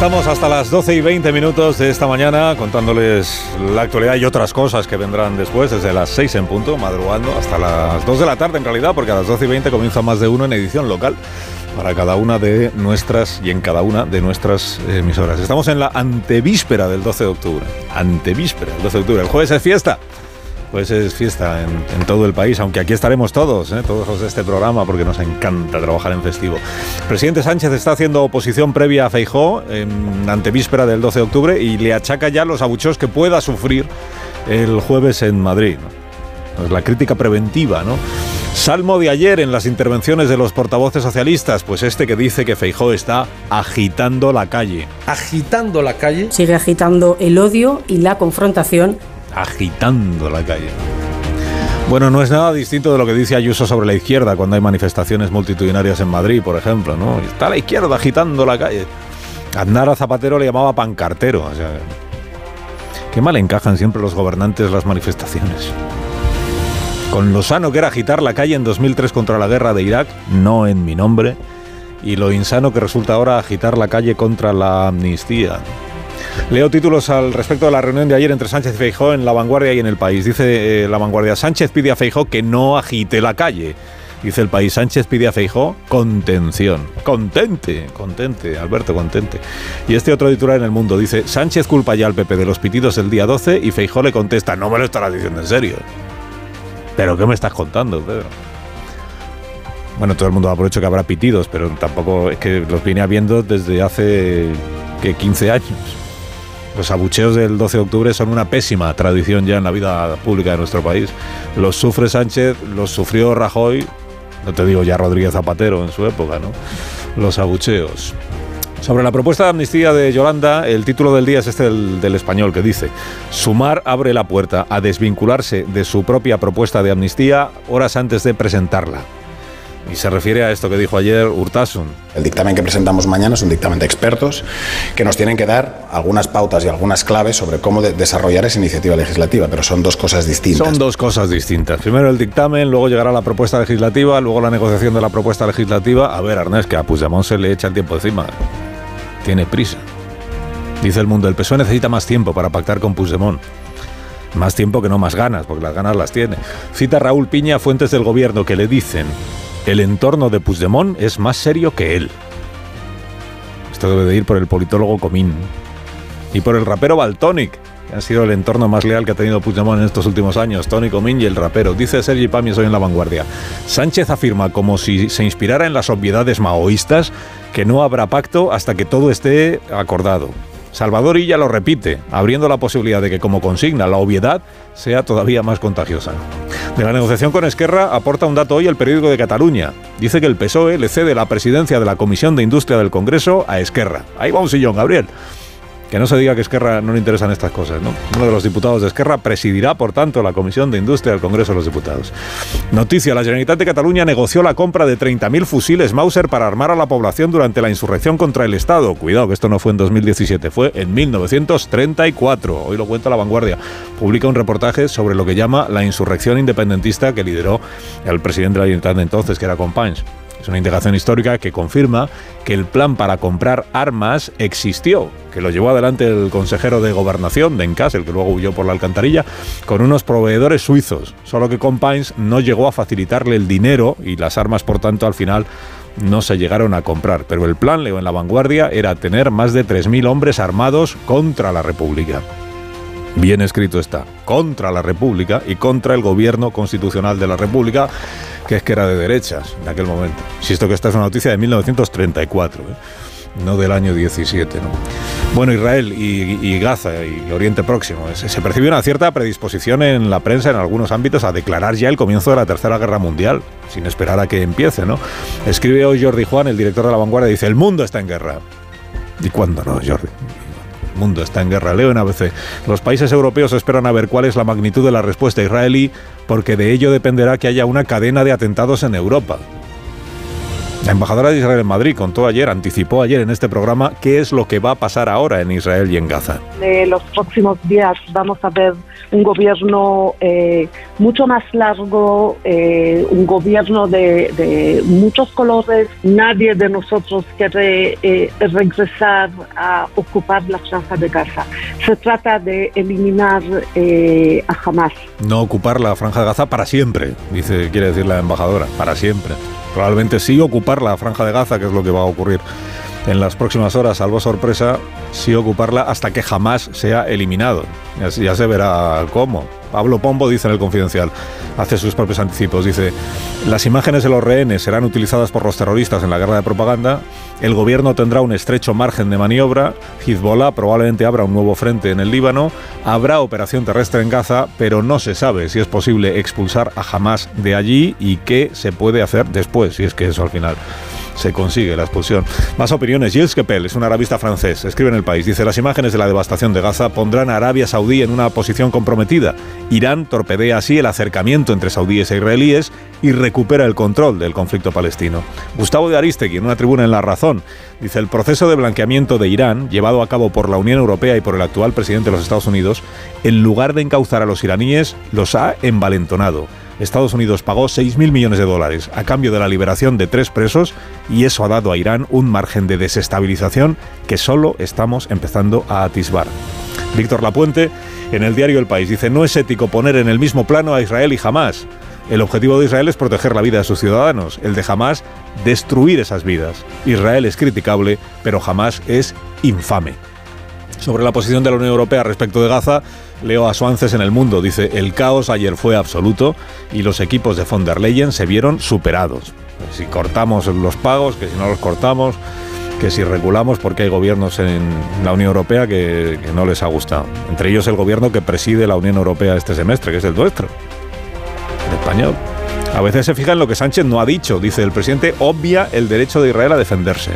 Estamos hasta las 12 y 20 minutos de esta mañana contándoles la actualidad y otras cosas que vendrán después, desde las 6 en punto, madrugando, hasta las 2 de la tarde en realidad, porque a las 12 y 20 comienza más de uno en edición local para cada una de nuestras y en cada una de nuestras emisoras. Estamos en la antevíspera del 12 de octubre. Antevíspera del 12 de octubre. El jueves es fiesta pues es fiesta en, todo el país, aunque aquí estaremos todos, ¿eh? todos los de este programa, porque nos encanta trabajar en festivo. El presidente Sánchez está haciendo oposición previa a Feijó en antevíspera del 12 de octubre y le achaca ya los abucheos que pueda sufrir el jueves en Madrid. Pues la crítica preventiva, ¿no? Salmo de ayer en las intervenciones de los portavoces socialistas, pues este que dice que Feijó está agitando la calle. Agitando la calle. Sigue agitando el odio y la confrontación agitando la calle. Bueno, no es nada distinto de lo que dice Ayuso sobre la izquierda cuando hay manifestaciones multitudinarias en Madrid, por ejemplo, ¿no? Está la izquierda agitando la calle. Andar a Zapatero le llamaba pancartero, qué mal encajan siempre los gobernantes las manifestaciones. Con lo sano que era agitar la calle en 2003 contra la guerra de Irak, no en mi nombre, y lo insano que resulta ahora agitar la calle contra la amnistía. Leo títulos al respecto de la reunión de ayer entre Sánchez y Feijó en La Vanguardia y en El País. Dice eh, La Vanguardia, Sánchez pide a Feijó que no agite la calle. Dice el país, Sánchez pide a Feijó contención. Contente, contente, Alberto, contente. Y este otro titular en el mundo dice, Sánchez culpa ya al PP de los pitidos el día 12 y Feijó le contesta, no me lo estarás diciendo en serio. ¿Pero qué me estás contando, Pedro? Bueno, todo el mundo da por hecho que habrá pitidos, pero tampoco es que los viene habiendo desde hace que 15 años. Los abucheos del 12 de octubre son una pésima tradición ya en la vida pública de nuestro país. Los sufre Sánchez, los sufrió Rajoy, no te digo ya Rodríguez Zapatero en su época, ¿no? Los abucheos. Sobre la propuesta de amnistía de Yolanda, el título del día es este del, del, español que dice, Sumar abre la puerta a desvincularse de su propia propuesta de amnistía horas antes de presentarla. Y se refiere a esto que dijo ayer Urtasun. El dictamen que presentamos mañana es un dictamen de expertos que nos tienen que dar algunas pautas y algunas claves sobre cómo de desarrollar esa iniciativa legislativa, pero son dos cosas distintas. Son dos cosas distintas. Primero el dictamen, luego llegará la propuesta legislativa, luego la negociación de la propuesta legislativa. A ver, Arnés, que a Puigdemont se le echa el tiempo encima. Tiene prisa. Dice el mundo, el PSOE necesita más tiempo para pactar con Puigdemont. Más tiempo que no más ganas, porque las ganas las tiene. Cita Raúl Piña fuentes del gobierno que le dicen el entorno de Puigdemont es más serio que él. Esto debe de ir por el politólogo Comín. Y por el rapero Baltonic, que ha sido el entorno más leal que ha tenido Puigdemont en estos últimos años. Tony Comín y el rapero. Dice Sergi Pamies hoy en La Vanguardia. Sánchez afirma, como si se inspirara en las obviedades maoístas, que no habrá pacto hasta que todo esté acordado. Salvador Illa lo repite, abriendo la posibilidad de que, como consigna, la obviedad sea todavía más contagiosa. De la negociación con Esquerra aporta un dato hoy el periódico de Cataluña. Dice que el PSOE le cede la presidencia de la Comisión de Industria del Congreso a Esquerra. Ahí va un sillón, Gabriel. Que no se diga que Esquerra no le interesan estas cosas, ¿no? Uno de los diputados de Esquerra presidirá, por tanto, la Comisión de Industria del Congreso de los Diputados. Noticia, la Generalitat de Cataluña negoció la compra de 30.000 fusiles Mauser para armar a la población durante la insurrección contra el Estado. Cuidado, que esto no fue en 2017, fue en 1934. Hoy lo cuenta La Vanguardia. Publica un reportaje sobre lo que llama la insurrección independentista que lideró el presidente de la Generalitat de entonces, que era Companys. Es una indicación histórica que confirma que el plan para comprar armas existió, que lo llevó adelante el consejero de gobernación de Encas, el que luego huyó por la alcantarilla, con unos proveedores suizos. Solo que Compines no llegó a facilitarle el dinero y las armas, por tanto, al final no se llegaron a comprar. Pero el plan, leo en la vanguardia, era tener más de 3.000 hombres armados contra la República. Bien escrito está, contra la República y contra el gobierno constitucional de la República, que es que era de derechas en aquel momento. Si esto que esta es una noticia de 1934, ¿eh? no del año 17. ¿no? Bueno, Israel y, Gaza y Oriente Próximo. Se, percibe una cierta predisposición en la prensa en algunos ámbitos a declarar ya el comienzo de la Tercera Guerra Mundial, sin esperar a que empiece, ¿no? Escribe hoy Jordi Juan, el director de La Vanguardia, dice, el mundo está en guerra. ¿Y cuándo no, Jordi? Mundo está en guerra. Leo en ABC. Los países europeos esperan a ver cuál es la magnitud de la respuesta israelí, porque de ello dependerá que haya una cadena de atentados en Europa. La embajadora de Israel en Madrid contó ayer, anticipó ayer en este programa qué es lo que va a pasar ahora en Israel y en Gaza. En los próximos días vamos a ver un gobierno eh, mucho más largo, eh, un gobierno de, muchos colores. Nadie de nosotros quiere eh, regresar a ocupar la franja de Gaza. Se trata de eliminar a Hamas. No ocupar la franja de Gaza para siempre, dice, quiere decir la embajadora, para siempre. Probablemente sí ocupar la franja de Gaza, que es lo que va a ocurrir en las próximas horas, salvo sorpresa, sí ocuparla hasta que jamás sea eliminado. Ya, se verá cómo. Pablo Pombo dice en el Confidencial, hace sus propios anticipos, dice, las imágenes de los rehenes serán utilizadas por los terroristas en la guerra de propaganda, el gobierno tendrá un estrecho margen de maniobra, Hezbollah probablemente abra un nuevo frente en el Líbano, habrá operación terrestre en Gaza, pero no se sabe si es posible expulsar a Hamas de allí y qué se puede hacer después, si es que eso al final se consigue la expulsión. Más opiniones. Gilles Kepel es un arabista francés. Escribe en el país. Dice: Las imágenes de la devastación de Gaza pondrán a Arabia Saudí en una posición comprometida. Irán torpedea así el acercamiento entre saudíes e israelíes y recupera el control del conflicto palestino. Gustavo de Aristegui, en una tribuna en La Razón, dice: El proceso de blanqueamiento de Irán, llevado a cabo por la Unión Europea y por el actual presidente de los Estados Unidos, en lugar de encauzar a los iraníes, los ha envalentonado. Estados Unidos pagó 6.000 millones de dólares a cambio de la liberación de tres presos y eso ha dado a Irán un margen de desestabilización que solo estamos empezando a atisbar. Víctor Lapuente, en el diario El País, dice, no es ético poner en el mismo plano a Israel y Hamas. El objetivo de Israel es proteger la vida de sus ciudadanos, el de Hamas destruir esas vidas. Israel es criticable, pero Hamas es infame. Sobre la posición de la Unión Europea respecto de Gaza, Leo a Suances en el mundo. Dice, el caos ayer fue absoluto y los equipos de von der Leyen se vieron superados. Si cortamos los pagos, que si no los cortamos, que si regulamos, porque hay gobiernos en la Unión Europea que, no les ha gustado. Entre ellos el gobierno que preside la Unión Europea este semestre, que es el nuestro, el español. A veces se fija en lo que Sánchez no ha dicho. Dice, el presidente obvia el derecho de Israel a defenderse.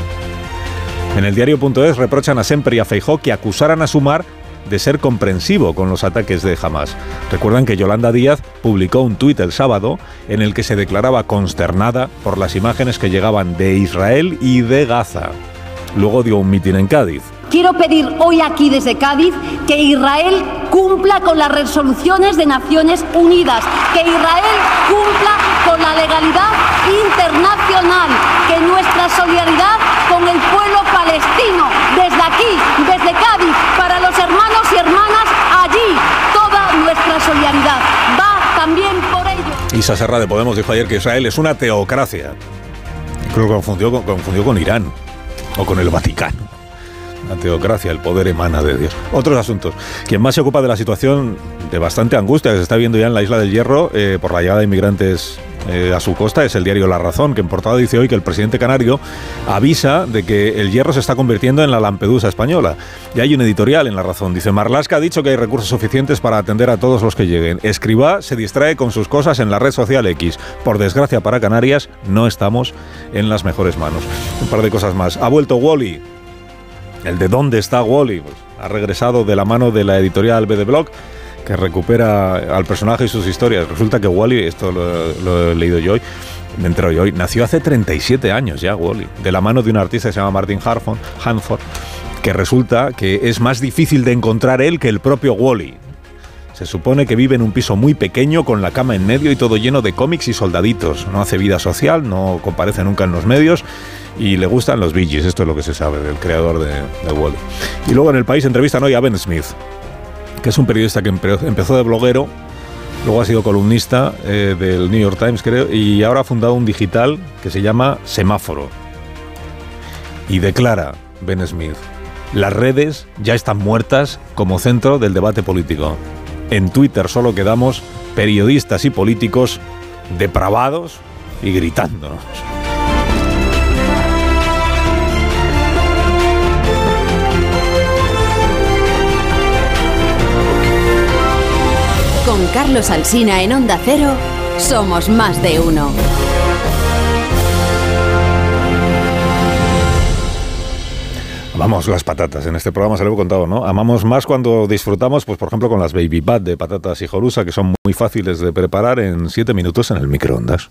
En el diario.es reprochan a Semper y a Feijó que acusaran a Sumar de ser comprensivo con los ataques de Hamas. Recuerdan que Yolanda Díaz publicó un tuit el sábado en el que se declaraba consternada por las imágenes que llegaban de Israel y de Gaza. Luego dio un mitin en Cádiz. Quiero pedir hoy aquí desde Cádiz que Israel cumpla con las resoluciones de Naciones Unidas, que Israel cumpla con la legalidad internacional, que nuestra solidaridad con el pueblo palestino, desde aquí, desde Cádiz, para los hermanos y hermanas allí, toda nuestra solidaridad va también por ello. Isa Serra de Podemos dijo ayer que Israel es una teocracia. Creo que confundió, confundió con Irán o con el Vaticano. La teocracia, el poder emana de Dios. Otros asuntos. Quien más se ocupa de la situación de bastante angustia que se está viendo ya en la isla del Hierro eh, por la llegada de inmigrantes eh, a su costa es el diario La Razón, que en portada dice hoy que el presidente canario avisa de que el hierro se está convirtiendo en la Lampedusa española. Y hay un editorial en La Razón. Dice, Marlasca ha dicho que hay recursos suficientes para atender a todos los que lleguen. Escriba se distrae con sus cosas en la red social X. Por desgracia para Canarias, no estamos en las mejores manos. Un par de cosas más. Ha vuelto Wally. El de dónde está Wally. Pues, ha regresado de la mano de la editorial BD que recupera al personaje y sus historias. Resulta que Wally, esto lo, he leído yo hoy, me entero yo hoy, nació hace 37 años ya Wally, de la mano de un artista que se llama Martin Harford, Hanford, que resulta que es más difícil de encontrar él que el propio Wally. Se supone que vive en un piso muy pequeño con la cama en medio y todo lleno de cómics y soldaditos. No hace vida social, no comparece nunca en los medios y le gustan los Bee Esto es lo que se sabe del creador de, de Wally. Y luego en el país entrevistan hoy a Ben Smith, que es un periodista que empezó de bloguero, luego ha sido columnista eh, del New York Times, creo, y ahora ha fundado un digital que se llama Semáforo. Y declara Ben Smith, las redes ya están muertas como centro del debate político. En Twitter solo quedamos periodistas y políticos depravados y gritándonos. Carlos Alsina en Onda Cero, somos más de uno. Amamos las patatas. En este programa se lo he contado, ¿no? Amamos más cuando disfrutamos, pues por ejemplo, con las baby bat de patatas hijolusa, que son muy fáciles de preparar en 7 minutos en el microondas.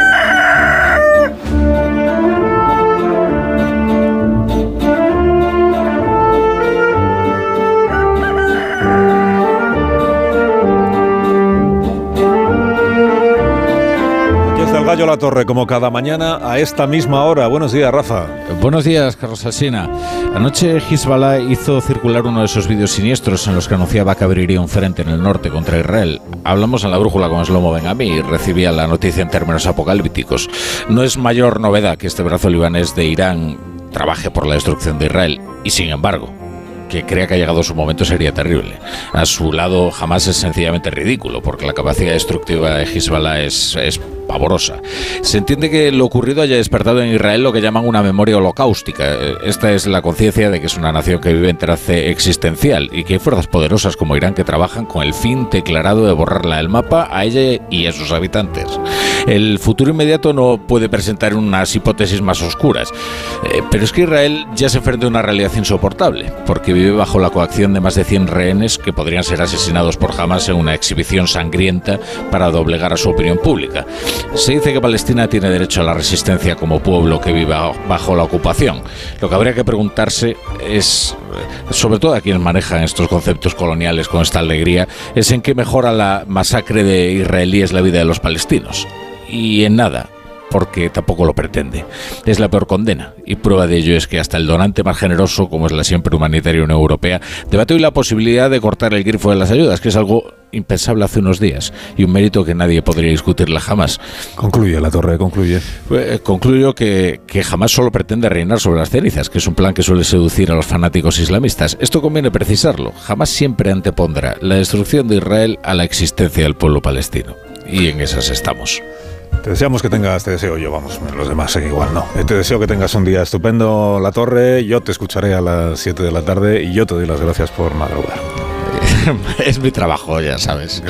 Gallo La Torre, como cada mañana a esta misma hora. Buenos días, Rafa. Buenos días, Carlos Alsina. Anoche Hezbollah hizo circular uno de esos vídeos siniestros en los que anunciaba que abriría un frente en el norte contra Israel. Hablamos en la brújula con Slomo Bengami y recibía la noticia en términos apocalípticos. No es mayor novedad que este brazo libanés de Irán trabaje por la destrucción de Israel. Y sin embargo, que crea que ha llegado su momento sería terrible. A su lado jamás es sencillamente ridículo, porque la capacidad destructiva de Hezbollah es, es Se entiende que lo ocurrido haya despertado en Israel lo que llaman una memoria holocaustica. Esta es la conciencia de que es una nación que vive en trance existencial y que hay fuerzas poderosas como Irán que trabajan con el fin declarado de borrarla del mapa a ella y a sus habitantes. El futuro inmediato no puede presentar unas hipótesis más oscuras, eh, pero es que Israel ya se enfrenta a una realidad insoportable, porque vive bajo la coacción de más de 100 rehenes que podrían ser asesinados por Hamas en una exhibición sangrienta para doblegar a su opinión pública. Se dice que Palestina tiene derecho a la resistencia como pueblo que vive bajo la ocupación. Lo que habría que preguntarse es, sobre todo a quienes manejan estos conceptos coloniales con esta alegría, es en qué mejora la masacre de israelíes la vida de los palestinos. Y en nada, porque tampoco lo pretende. Es la peor condena, y prueba de ello es que hasta el donante más generoso, como es la siempre humanitaria Unión Europea, debate hoy la posibilidad de cortar el grifo de las ayudas, que es algo impensable hace unos días y un mérito que nadie podría discutirla jamás. Concluye la torre, concluye. Eh, concluyo que, que jamás solo pretende reinar sobre las cenizas, que es un plan que suele seducir a los fanáticos islamistas. Esto conviene precisarlo. Jamás siempre antepondrá la destrucción de Israel a la existencia del pueblo palestino. Y en esas estamos. Te deseamos que tengas, te deseo yo, vamos, los demás sé igual no. Te deseo que tengas un día estupendo, La Torre. Yo te escucharé a las 7 de la tarde y yo te doy las gracias por madrugar. es mi trabajo, ya sabes.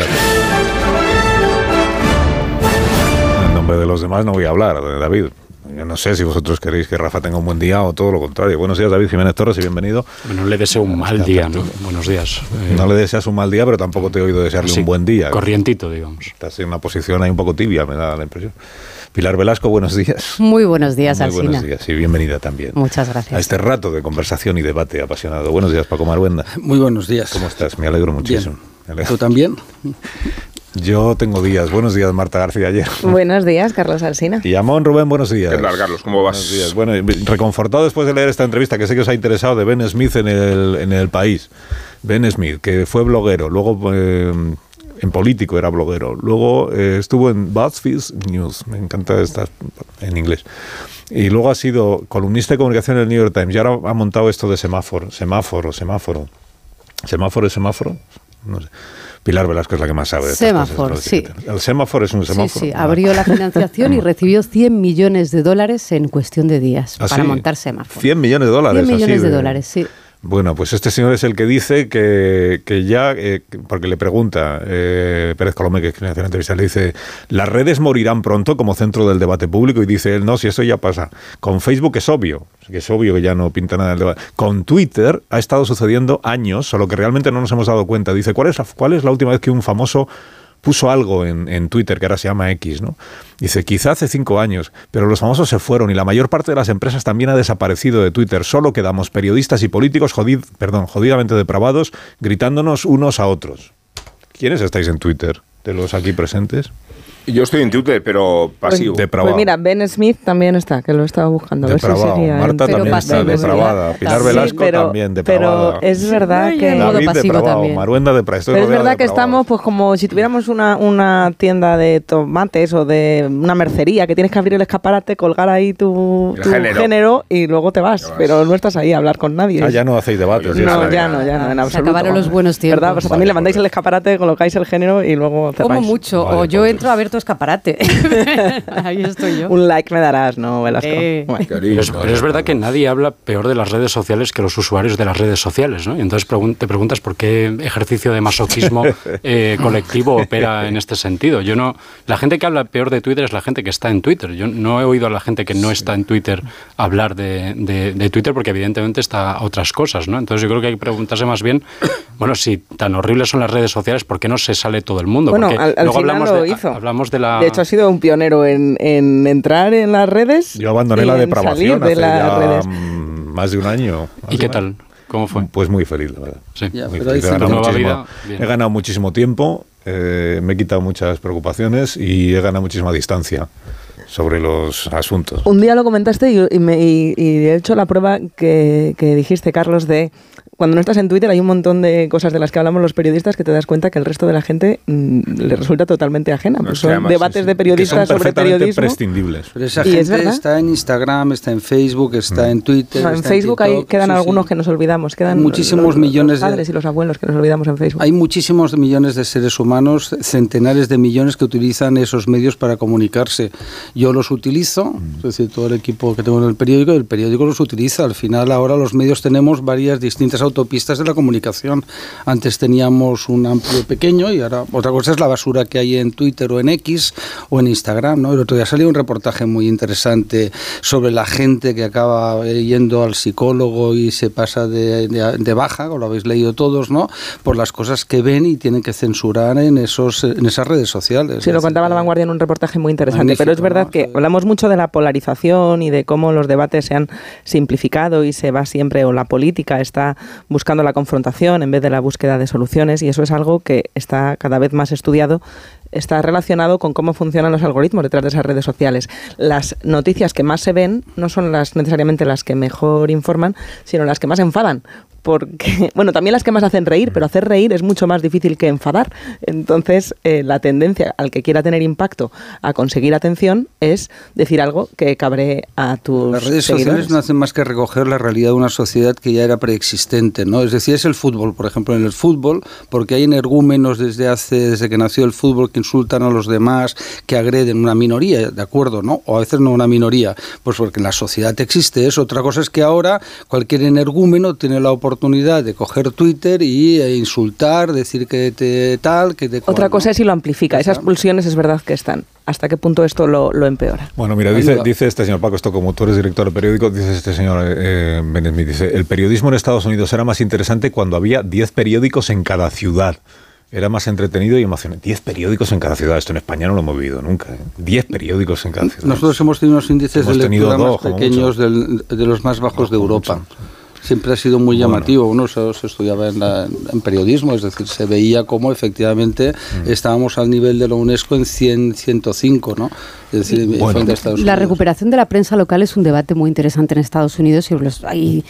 En nombre de los demás no voy a hablar, David. Yo no sé si vosotros queréis que Rafa tenga un buen día o todo lo contrario. Buenos días, David Jiménez Torres, y bienvenido. Bueno, le deseo un mal día, ¿no? Buenos días. No le deseas un mal día, pero tampoco te he oído desearle un buen día. Corrientito, digamos. Estás en una posición ahí un poco tibia, me da la impresión. Pilar Velasco, buenos días. Muy buenos días, Muy Alsina. buenos días y bienvenida también. Muchas gracias. A este rato de conversación y debate apasionado. Buenos días, Paco Maruenda. Muy buenos días. ¿Cómo estás? Me alegro muchísimo. Me alegro. ¿Tú también? Yo tengo días. Buenos días, Marta García ayer. Buenos días, Carlos Alsina. Y Amón Rubén, buenos días. ¿Qué tal, Carlos? ¿Cómo vas? Buenos días. Bueno, reconfortado después de leer esta entrevista que sé que os ha interesado de Ben Smith en el, en el país. Ben Smith, que fue bloguero, luego eh, en político era bloguero, luego eh, estuvo en BuzzFeed News, me encanta esta en inglés. Y luego ha sido columnista de comunicación en el New York Times y ahora ha montado esto de semáforo, semáforo, semáforo. ¿Semáforo es semáforo? No sé. Pilar Velasco es la que más sabe. De semáforo, sí. El semáforo es un semáforo. Sí, sí. Abrió la financiación y recibió 100 millones de dólares en cuestión de días ¿Ah, para sí? montar semáforo. 100 millones de dólares. 100 millones así de dólares, sí. Bueno, pues este señor es el que dice que, que ya, eh, porque le pregunta eh, Pérez Colomé, que hace una entrevista, le dice, las redes morirán pronto como centro del debate público y dice él, no, si eso ya pasa. Con Facebook es obvio, es obvio que ya no pinta nada el debate. Con Twitter ha estado sucediendo años, solo que realmente no nos hemos dado cuenta. Dice, ¿cuál es la, cuál es la última vez que un famoso puso algo en, en, Twitter que ahora se llama X, ¿no? Dice, quizá hace cinco años, pero los famosos se fueron y la mayor parte de las empresas también ha desaparecido de Twitter. Solo quedamos periodistas y políticos jodid, perdón, jodidamente depravados gritándonos unos a otros. ¿Quiénes estáis en Twitter de los aquí presentes? Yo estoy en Twitter, pero pasivo. Pues, pues mira, Ben Smith también está, que lo estaba buscando. si Marta Twitter. también está depravada. Pilar Sí, Velasco pero- también depravada. Pero es verdad que... David depravado. Maruenda depravada. Pero es verdad que estamos pues como si tuviéramos una, una tienda de tomates o de una mercería que tienes que abrir el escaparate, colgar ahí tu, género. género. y luego te vas, pero no estás ahí a hablar con nadie. Ah, ya no hacéis debates. No, ya no, ya no, en Se acabaron los buenos tiempos. ¿Verdad? Pues también le mandáis el escaparate, colocáis el género y luego cerráis. Como mucho. o yo entro a ver tu escaparate. Ahí estoy yo. Un like me darás, ¿no, Velasco? Eh. Bueno. Pero es, pero es verdad que nadie habla peor de las redes sociales que los usuarios de las redes sociales, ¿no? Y entonces pregun- te preguntas por qué ejercicio de masoquismo eh, colectivo opera en este sentido. Yo no, la gente que habla peor de Twitter es la gente que está en Twitter. Yo no he oído a la gente que no está en Twitter hablar de, de- de Twitter porque evidentemente está a otras cosas, ¿no? Entonces yo creo que hay que preguntarse más bien, bueno, si tan horribles son las redes sociales, ¿por qué no se sale todo el mundo? Bueno, Porque al, al luego final hablamos lo de, hizo. hablamos de la De hecho, ha sido un pionero en, en entrar en las redes. Yo abandoné y la depravación salir de hace las ya redes. más de un año. ¿Y qué tal? ¿Cómo fue? Pues muy feliz, la verdad. Sí. Muy Ya, feliz. pero hay He ganado vida, he ganado muchísimo tiempo, eh, me he quitado muchas preocupaciones y he ganado muchísima distancia sobre los asuntos. Un día lo comentaste y, y me- y- y he hecho la prueba que, que dijiste, Carlos, de cuando no estás en Twitter hay un montón de cosas de las que hablamos los periodistas que te das cuenta que el resto de la gente mm, le resulta totalmente ajena. Pues son además, debates sí, sí. de periodistas sobre periodismo. prescindibles. Pero esa es gente está en Instagram, está en Facebook, está en Twitter. No, en está Facebook hay, TikTok. quedan Sí, sí. algunos que nos olvidamos, quedan Muchísimos los- millones los de- padres y los abuelos que nos olvidamos en Facebook. Hay muchísimos millones de seres humanos, centenares de millones que utilizan esos medios para comunicarse. Yo los utilizo, es decir, todo el equipo que tengo en el periódico, el periódico los utiliza. Al final, ahora los medios tenemos varias distintas autopistas de la comunicación. Antes teníamos un amplio pequeño y ahora otra cosa es la basura que hay en Twitter o en X o en Instagram. ¿no? El otro día salió un reportaje muy interesante sobre la gente que acaba yendo al psicólogo y se pasa de, de- de baja, o lo habéis leído todos, ¿no? por las cosas que ven y tienen que censurar en, esos, en esas redes sociales. Sí, lo contaba La Vanguardia en un reportaje muy interesante, Magnífico, pero es verdad que hablamos mucho de la polarización y de cómo los debates se han simplificado y se va siempre, o la política está buscando la confrontación en vez de la búsqueda de soluciones, y eso es algo que está cada vez más estudiado está relacionado con cómo funcionan los algoritmos detrás de esas redes sociales. Las noticias que más se ven no son las necesariamente las que mejor informan, sino las que más enfadan. Porque, bueno, también las que más hacen reír, pero hacer reír es mucho más difícil que enfadar. Entonces, eh, la tendencia al que quiera tener impacto a conseguir atención es decir algo que cabre a tus Las redes seguidores. sociales no hacen más que recoger la realidad de una sociedad que ya era preexistente, ¿no? Es decir, es el fútbol, por ejemplo, en el fútbol, porque hay energúmenos desde hace, desde que nació el fútbol que insultan a los demás, que agreden una minoría, ¿de acuerdo? ¿No? O a veces no una minoría, pues porque en la sociedad existe eso. Otra cosa es que ahora cualquier energúmeno tiene la oportunidad de coger Twitter y e insultar, decir que te tal, que te cual, Otra ¿no? cosa es si lo amplifica. Esas pulsiones es verdad que están. ¿Hasta qué punto esto lo, lo empeora? Bueno, mira, dice, dice este señor Paco, esto como tú eres director de periódico, dice este señor eh, dice, el periodismo en Estados Unidos era más interesante cuando había 10 periódicos en cada ciudad. Era más entretenido y emocionante. 10 periódicos en cada ciudad. Esto en España no lo hemos vivido nunca. ¿eh? 10 periódicos en cada ciudad. Nosotros hemos tenido unos índices Hemos de lectura dos, más pequeños del- de los más bajos de Europa. Siempre ha sido muy Bueno. llamativo. Uno se, se estudiaba en, la- en periodismo, es decir, se veía cómo efectivamente Mm. estábamos al nivel de la UNESCO en 100, 105, ¿no? Es decir, frente a Estados La Unidos. recuperación de la prensa local es un debate muy interesante en Estados Unidos y, los- hay,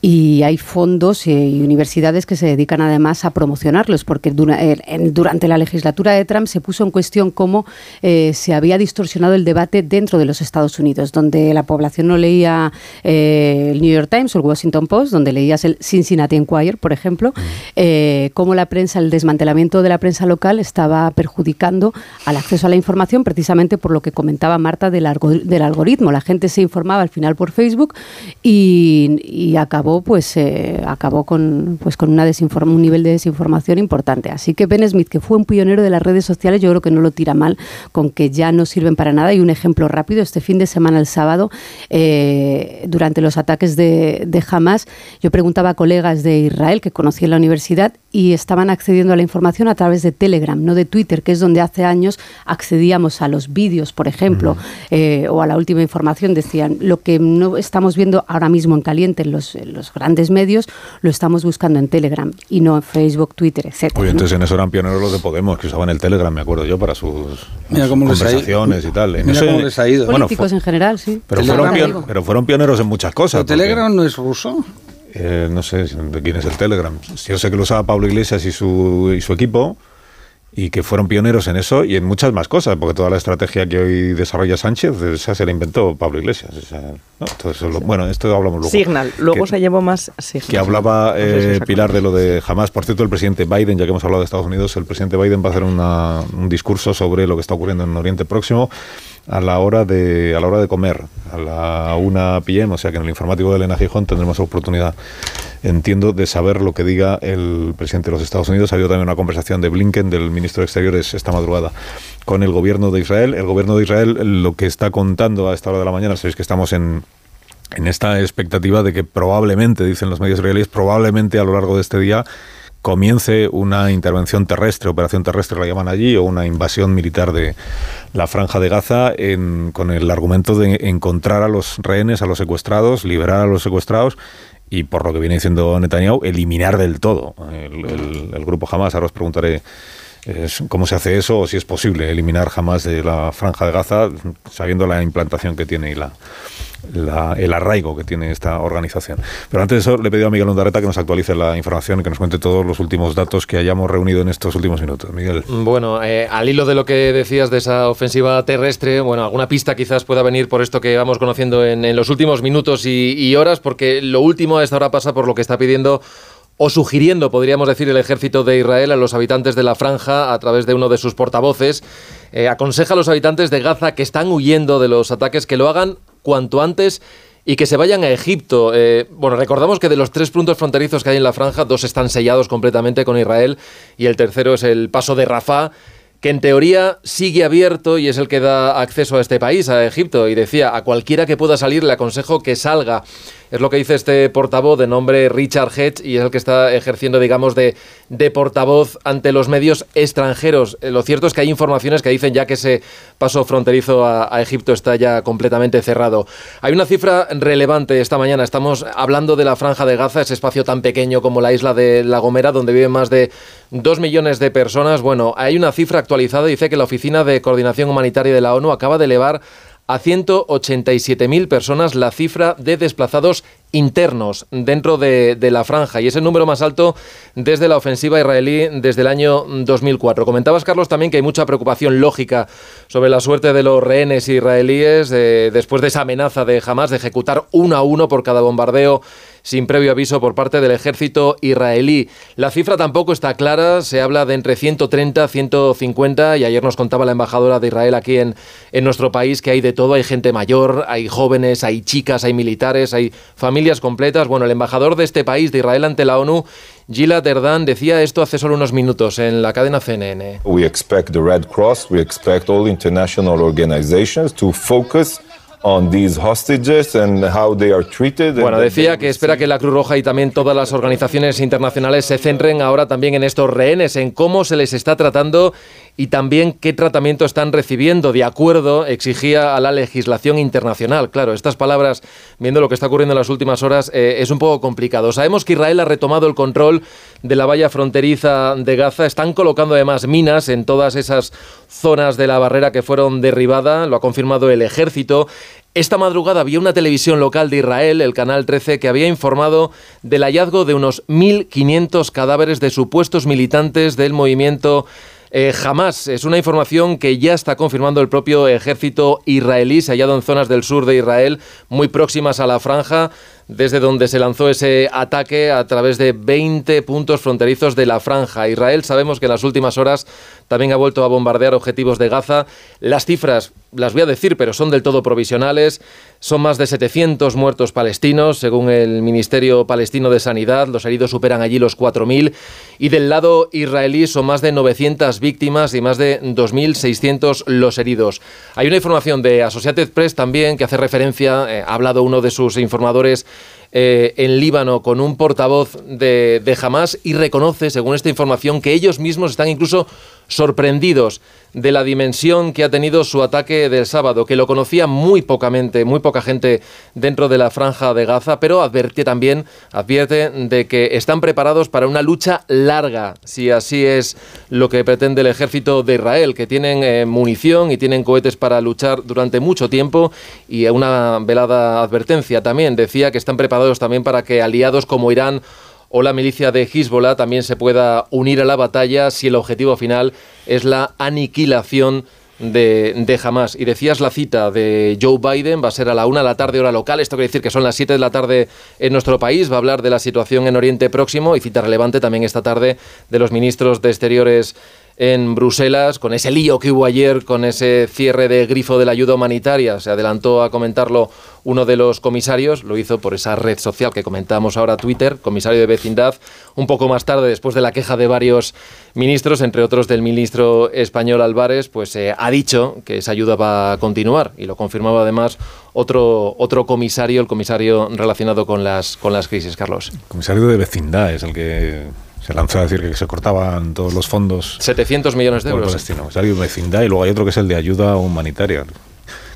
y hay fondos y universidades que se dedican además a promocionarlos, porque dura- en- durante la legislatura de Trump se puso en cuestión cómo eh, se había distorsionado el debate dentro de los Estados Unidos, donde la población no leía eh, el New York Times o el Washington Post, donde leías el Cincinnati Enquirer, por ejemplo, eh, cómo la prensa, el desmantelamiento de la prensa local estaba perjudicando al acceso a la información precisamente por lo que comentaba Marta del, algo- del algoritmo. La gente se informaba al final por Facebook y, y acabó pues eh, acabó con pues con una desinform- un nivel de desinformación importante. Así que Ben Smith, que fue un pionero de las redes sociales, yo creo que no lo tira mal con que ya no sirven para nada. Y un ejemplo rápido, este fin de semana, el sábado, eh, durante los ataques de, de Hamas, Yo preguntaba a colegas de Israel que conocí en la universidad y estaban accediendo a la información a través de Telegram, no de Twitter, que es donde hace años accedíamos a los vídeos, por ejemplo, eh, o a la última información. Decían, lo que no estamos viendo ahora mismo en caliente en los, los grandes medios, lo estamos buscando en Telegram y no en Facebook, Twitter, etc. Oye, entonces en eso eran pioneros los de Podemos, que usaban el Telegram, me acuerdo yo, para sus, sus conversaciones y tal. En Mira eso- cómo les ha ido. Políticos en general, sí. Pero fueron, pion- pero fueron pioneros en muchas cosas. ¿El Telegram no es ruso? Eh, no sé de quién es el Telegram. Yo sé que lo usaba Pablo Iglesias y su, y su equipo y que fueron pioneros en eso y en muchas más cosas, porque toda la estrategia que hoy desarrolla Sánchez, esa se la inventó Pablo Iglesias. esa- ¿no? Todo eso lo- bueno, esto hablamos luego. Signal. Luego Que- se llevó más Signal. que hablaba eh. Pilar de lo de jamás. Por cierto, el presidente Biden, ya que hemos hablado de Estados Unidos, el presidente Biden va a hacer una- un discurso sobre lo que está ocurriendo en Oriente Próximo a la hora de a la hora de comer, a la 1 p.m., o sea que en el informativo de Elena Gijón tendremos oportunidad, entiendo, de saber lo que diga el presidente de los Estados Unidos. Ha habido también una conversación de Blinken, del ministro de Exteriores, esta madrugada con el gobierno de Israel. El gobierno de Israel lo que está contando a esta hora de la mañana, sabéis que estamos en en esta expectativa de que probablemente, dicen los medios israelíes, probablemente a lo largo de este día comience una intervención terrestre, operación terrestre la llaman allí, o una invasión militar de la franja de Gaza en- con el argumento de encontrar a los rehenes, a los secuestrados, liberar a los secuestrados y por lo que viene diciendo Netanyahu, eliminar del todo el, el- grupo Hamas. Ahora os preguntaré cómo se hace eso o si es posible eliminar jamás de la franja de Gaza sabiendo la implantación que tiene y la, el arraigo que tiene esta organización. Pero antes de eso le he pedido a Miguel Ondarreta que nos actualice la información y que nos cuente todos los últimos datos que hayamos reunido en estos últimos minutos. Miguel. Bueno, eh, al hilo de lo que decías de esa ofensiva terrestre, bueno, alguna pista quizás pueda venir por esto que vamos conociendo en, en los últimos minutos y, y horas, porque lo último a esta hora pasa por lo que está pidiendo o sugiriendo, podríamos decir, el ejército de Israel a los habitantes de la franja a través de uno de sus portavoces. Eh, aconseja a los habitantes de Gaza que están huyendo de los ataques que lo hagan cuanto antes y que se vayan a Egipto. Eh, bueno, recordamos que de los tres puntos fronterizos que hay en la franja, dos están sellados completamente con Israel y el tercero es el paso de Rafah que en teoría sigue abierto y es el que da acceso a este país, a Egipto. Y decía, a cualquiera que pueda salir le aconsejo que salga. Es lo que dice este portavoz de nombre Richard Hedge y es el que está ejerciendo, digamos, de, de portavoz ante los medios extranjeros. Eh, lo cierto es que hay informaciones que dicen ya que ese paso fronterizo a, a Egipto está ya completamente cerrado. Hay una cifra relevante esta mañana. Estamos hablando de la franja de Gaza, ese espacio tan pequeño como la isla de La Gomera, donde viven más de dos millones de personas. Bueno, hay una cifra actualizada. Dice que la Oficina de Coordinación Humanitaria de la ONU acaba de elevar a 187.000 personas la cifra de desplazados internos dentro de, de, la franja y es el número más alto desde la ofensiva israelí desde el año 2004. Comentabas, Carlos, también que hay mucha preocupación lógica sobre la suerte de los rehenes israelíes eh, después de esa amenaza de Hamas de ejecutar uno a uno por cada bombardeo sin previo aviso por parte del ejército israelí. La cifra tampoco está clara, se habla de entre 130 150 y ayer nos contaba la embajadora de Israel aquí en, en nuestro país que hay de todo, hay gente mayor, hay jóvenes, hay chicas, hay militares, hay familias completas. Bueno, el embajador de este país, de Israel ante la ONU, Gilad Erdan, decía esto hace solo unos minutos en la cadena CNN. We expect the Red Cross, we expect all international organizations to focus on these hostages and how they are treated. Bueno, decía que espera que la Cruz Roja y también todas las organizaciones internacionales se centren ahora también en estos rehenes, en cómo se les está tratando y también qué tratamiento están recibiendo. De acuerdo, exigía a la legislación internacional. Claro, estas palabras, viendo lo que está ocurriendo en las últimas horas, eh, es un poco complicado. Sabemos que Israel ha retomado el control de la valla fronteriza de Gaza. Están colocando además minas en todas esas zonas de la barrera que fueron derribadas. Lo ha confirmado el ejército. Esta madrugada había una televisión local de Israel, el Canal 13, que había informado del hallazgo de unos 1.500 cadáveres de supuestos militantes del movimiento eh, jamás. Es una información que ya está confirmando el propio ejército israelí. Se ha hallado en zonas del sur de Israel, muy próximas a la franja, desde donde se lanzó ese ataque a través de 20 puntos fronterizos de la franja. Israel sabemos que en las últimas horas también ha vuelto a bombardear objetivos de Gaza. Las cifras, las voy a decir, pero son del todo provisionales. Son más de 700 muertos palestinos, según el Ministerio Palestino de Sanidad. Los heridos superan allí los 4.000. Y del lado israelí son más de 900 víctimas y más de 2.600 los heridos. Hay una información de Associated Press también que hace referencia, eh, ha hablado uno de sus informadores eh, en Líbano con un portavoz de, de Hamas y reconoce, según esta información, que ellos mismos están incluso sorprendidos de la dimensión que ha tenido su ataque del sábado, que lo conocía muy pocamente, muy poca gente dentro de la franja de Gaza, pero advierte también, advierte de que están preparados para una lucha larga, si así es lo que pretende el ejército de Israel, que tienen eh, munición y tienen cohetes para luchar durante mucho tiempo y una velada advertencia también. Decía que están preparados también para que aliados como Irán o la milicia de Hezbollah también se pueda unir a la batalla si el objetivo final es la aniquilación de, de, Hamas. Y decías la cita de Joe Biden, va a ser a la una de la tarde hora local, esto quiere decir que son las 7 de la tarde en nuestro país, va a hablar de la situación en Oriente Próximo y cita relevante también esta tarde de los ministros de Exteriores en Bruselas, con ese lío que hubo ayer, con ese cierre de grifo de la ayuda humanitaria. Se adelantó a comentarlo uno de los comisarios, lo hizo por esa red social que comentamos ahora, Twitter, comisario de vecindad, un poco más tarde, después de la queja de varios ministros, entre otros del ministro español Álvarez, pues eh, ha dicho que esa ayuda va a continuar y lo confirmaba además otro, otro comisario, el comisario relacionado con las, con las crisis, Carlos. Comisario de vecindad es el que se lanzó a decir que se cortaban todos los fondos. 700 millones de euros. Palestino. Salió vecindad y luego hay otro que es el de ayuda humanitaria.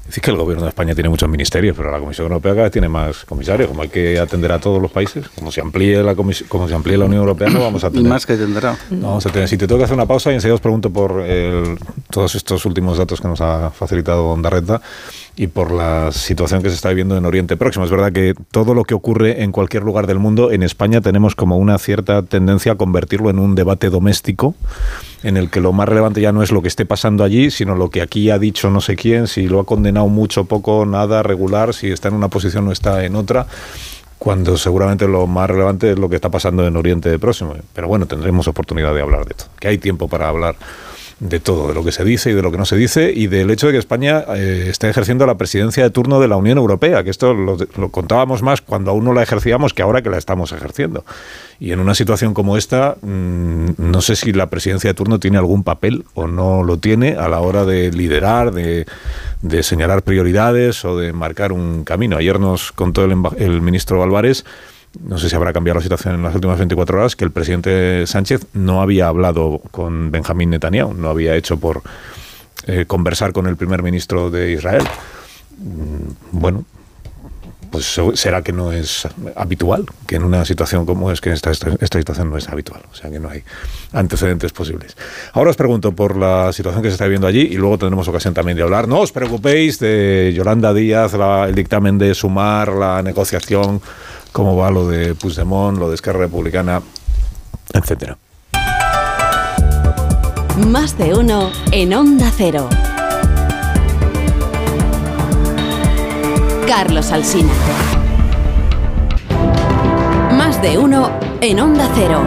Decís que el gobierno de España tiene muchos ministerios, pero la Comisión Europea cada vez tiene más comisarios. Como hay que atender a todos los países, como se amplíe la, como se amplíe la Unión Europea, no vamos a tener. Y más que tendrá. No vamos a tener. Si te tengo que hacer una pausa y enseguida os pregunto por el, todos estos últimos datos que nos ha facilitado Onda Renta y por la situación que se está viviendo en Oriente Próximo. Es verdad que todo lo que ocurre en cualquier lugar del mundo, en España tenemos como una cierta tendencia a convertirlo en un debate doméstico en el que lo más relevante ya no es lo que esté pasando allí, sino lo que aquí ha dicho no sé quién, si lo ha condenado mucho, poco, nada, regular, si está en una posición o está en otra cuando seguramente lo más relevante es lo que está pasando en Oriente Próximo. Pero bueno, tendremos oportunidad de hablar de todo, que hay tiempo para hablar de todo, de lo que se dice y de lo que no se dice, y del hecho de que España eh, está ejerciendo la presidencia de turno de la Unión Europea, que esto lo, contábamos más cuando aún no la ejercíamos que ahora que la estamos ejerciendo. Y en una situación como esta, mmm, no sé si la presidencia de turno tiene algún papel o no lo tiene a la hora de liderar, de, de señalar prioridades o de marcar un camino. Ayer nos contó el, el ministro Álvarez no sé si habrá cambiado la situación en las últimas 24 horas, que el presidente Sánchez no había hablado con Benjamín Netanyahu, no había hecho por eh, conversar con el primer ministro de Israel. Mm, bueno, pues será que no es habitual, que en una situación como es que esta, esta, situación no es habitual, o sea que no hay antecedentes posibles. Ahora os pregunto por la situación que se está viviendo allí y luego tendremos ocasión también de hablar. No os preocupéis de Yolanda Díaz, el dictamen de sumar, la negociación cómo va lo de Puigdemont, lo de Esquerra Republicana, etcétera. Más de uno en Onda Cero. Carlos Alsina. Más de uno en Onda Cero.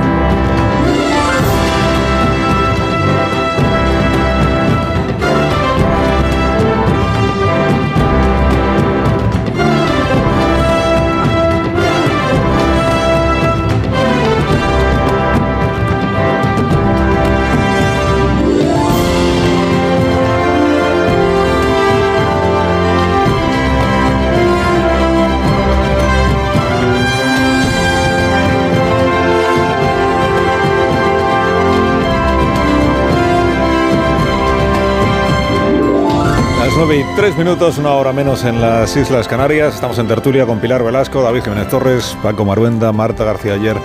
9 y 3 minutos, una hora menos en las Islas Canarias. Estamos en tertulia con Pilar Velasco, David Jiménez Torres, Paco Maruenda, Marta García Ayer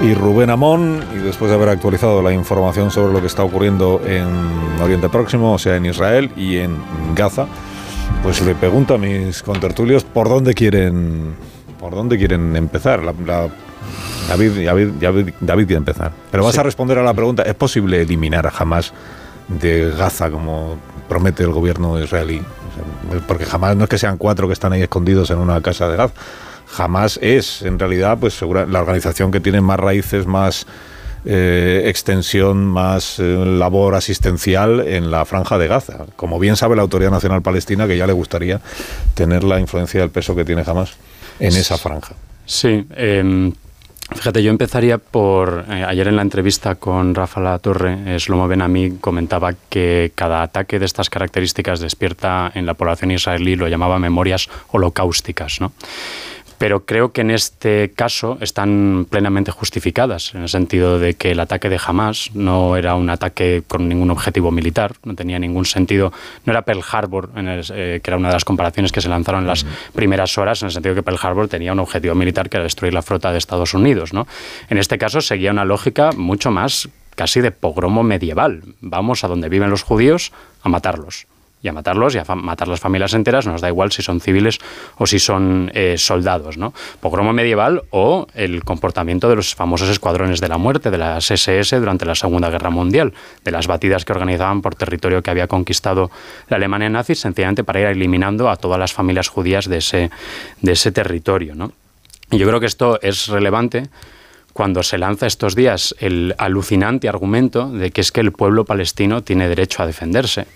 y Rubén Amón. Y después de haber actualizado la información sobre lo que está ocurriendo en Oriente Próximo, o sea, en Israel y en Gaza, pues le pregunto a mis contertulios por dónde quieren, por dónde quieren empezar. La, la, David, David, David, David, quiere empezar. Pero vas sí. a responder a la pregunta, ¿es posible eliminar a Hamas de Gaza como promete el gobierno israelí. Porque jamás no es que sean cuatro que están ahí escondidos en una casa de Gaza. Jamás es, en realidad, pues segura, la organización que tiene más raíces, más eh, extensión, más eh, labor asistencial en la franja de Gaza. Como bien sabe la Autoridad Nacional Palestina, que ya le gustaría tener la influencia del peso que tiene jamás en esa franja. Sí. Eh, Fíjate, yo empezaría por. Eh, ayer en la entrevista con Rafa La Torre, eh, Shlomo Benami comentaba que cada ataque de estas características despierta en la población israelí, lo llamaba memorias holocausticas, ¿no? Pero creo que en este caso están plenamente justificadas, en el sentido de que el ataque de Hamas no era un ataque con ningún objetivo militar, no tenía ningún sentido, no era Pearl Harbor, eh, que era una de las comparaciones que se lanzaron en las primeras horas, en el sentido de que Pearl Harbor tenía un objetivo militar que era destruir la flota de Estados Unidos. ¿no? En este caso seguía una lógica mucho más casi de pogromo medieval. Vamos a donde viven los judíos a matarlos y a matarlos y a matar las familias enteras, nos da igual si son civiles o si son eh, soldados. ¿no? Pogromo medieval o el comportamiento de los famosos escuadrones de la muerte, de las SS durante la Segunda Guerra Mundial, de las batidas que organizaban por territorio que había conquistado la Alemania nazi, sencillamente para ir eliminando a todas las familias judías de ese, de ese territorio. ¿no? Y yo creo que esto es relevante cuando se lanza estos días el alucinante argumento de que es que el pueblo palestino tiene derecho a defenderse.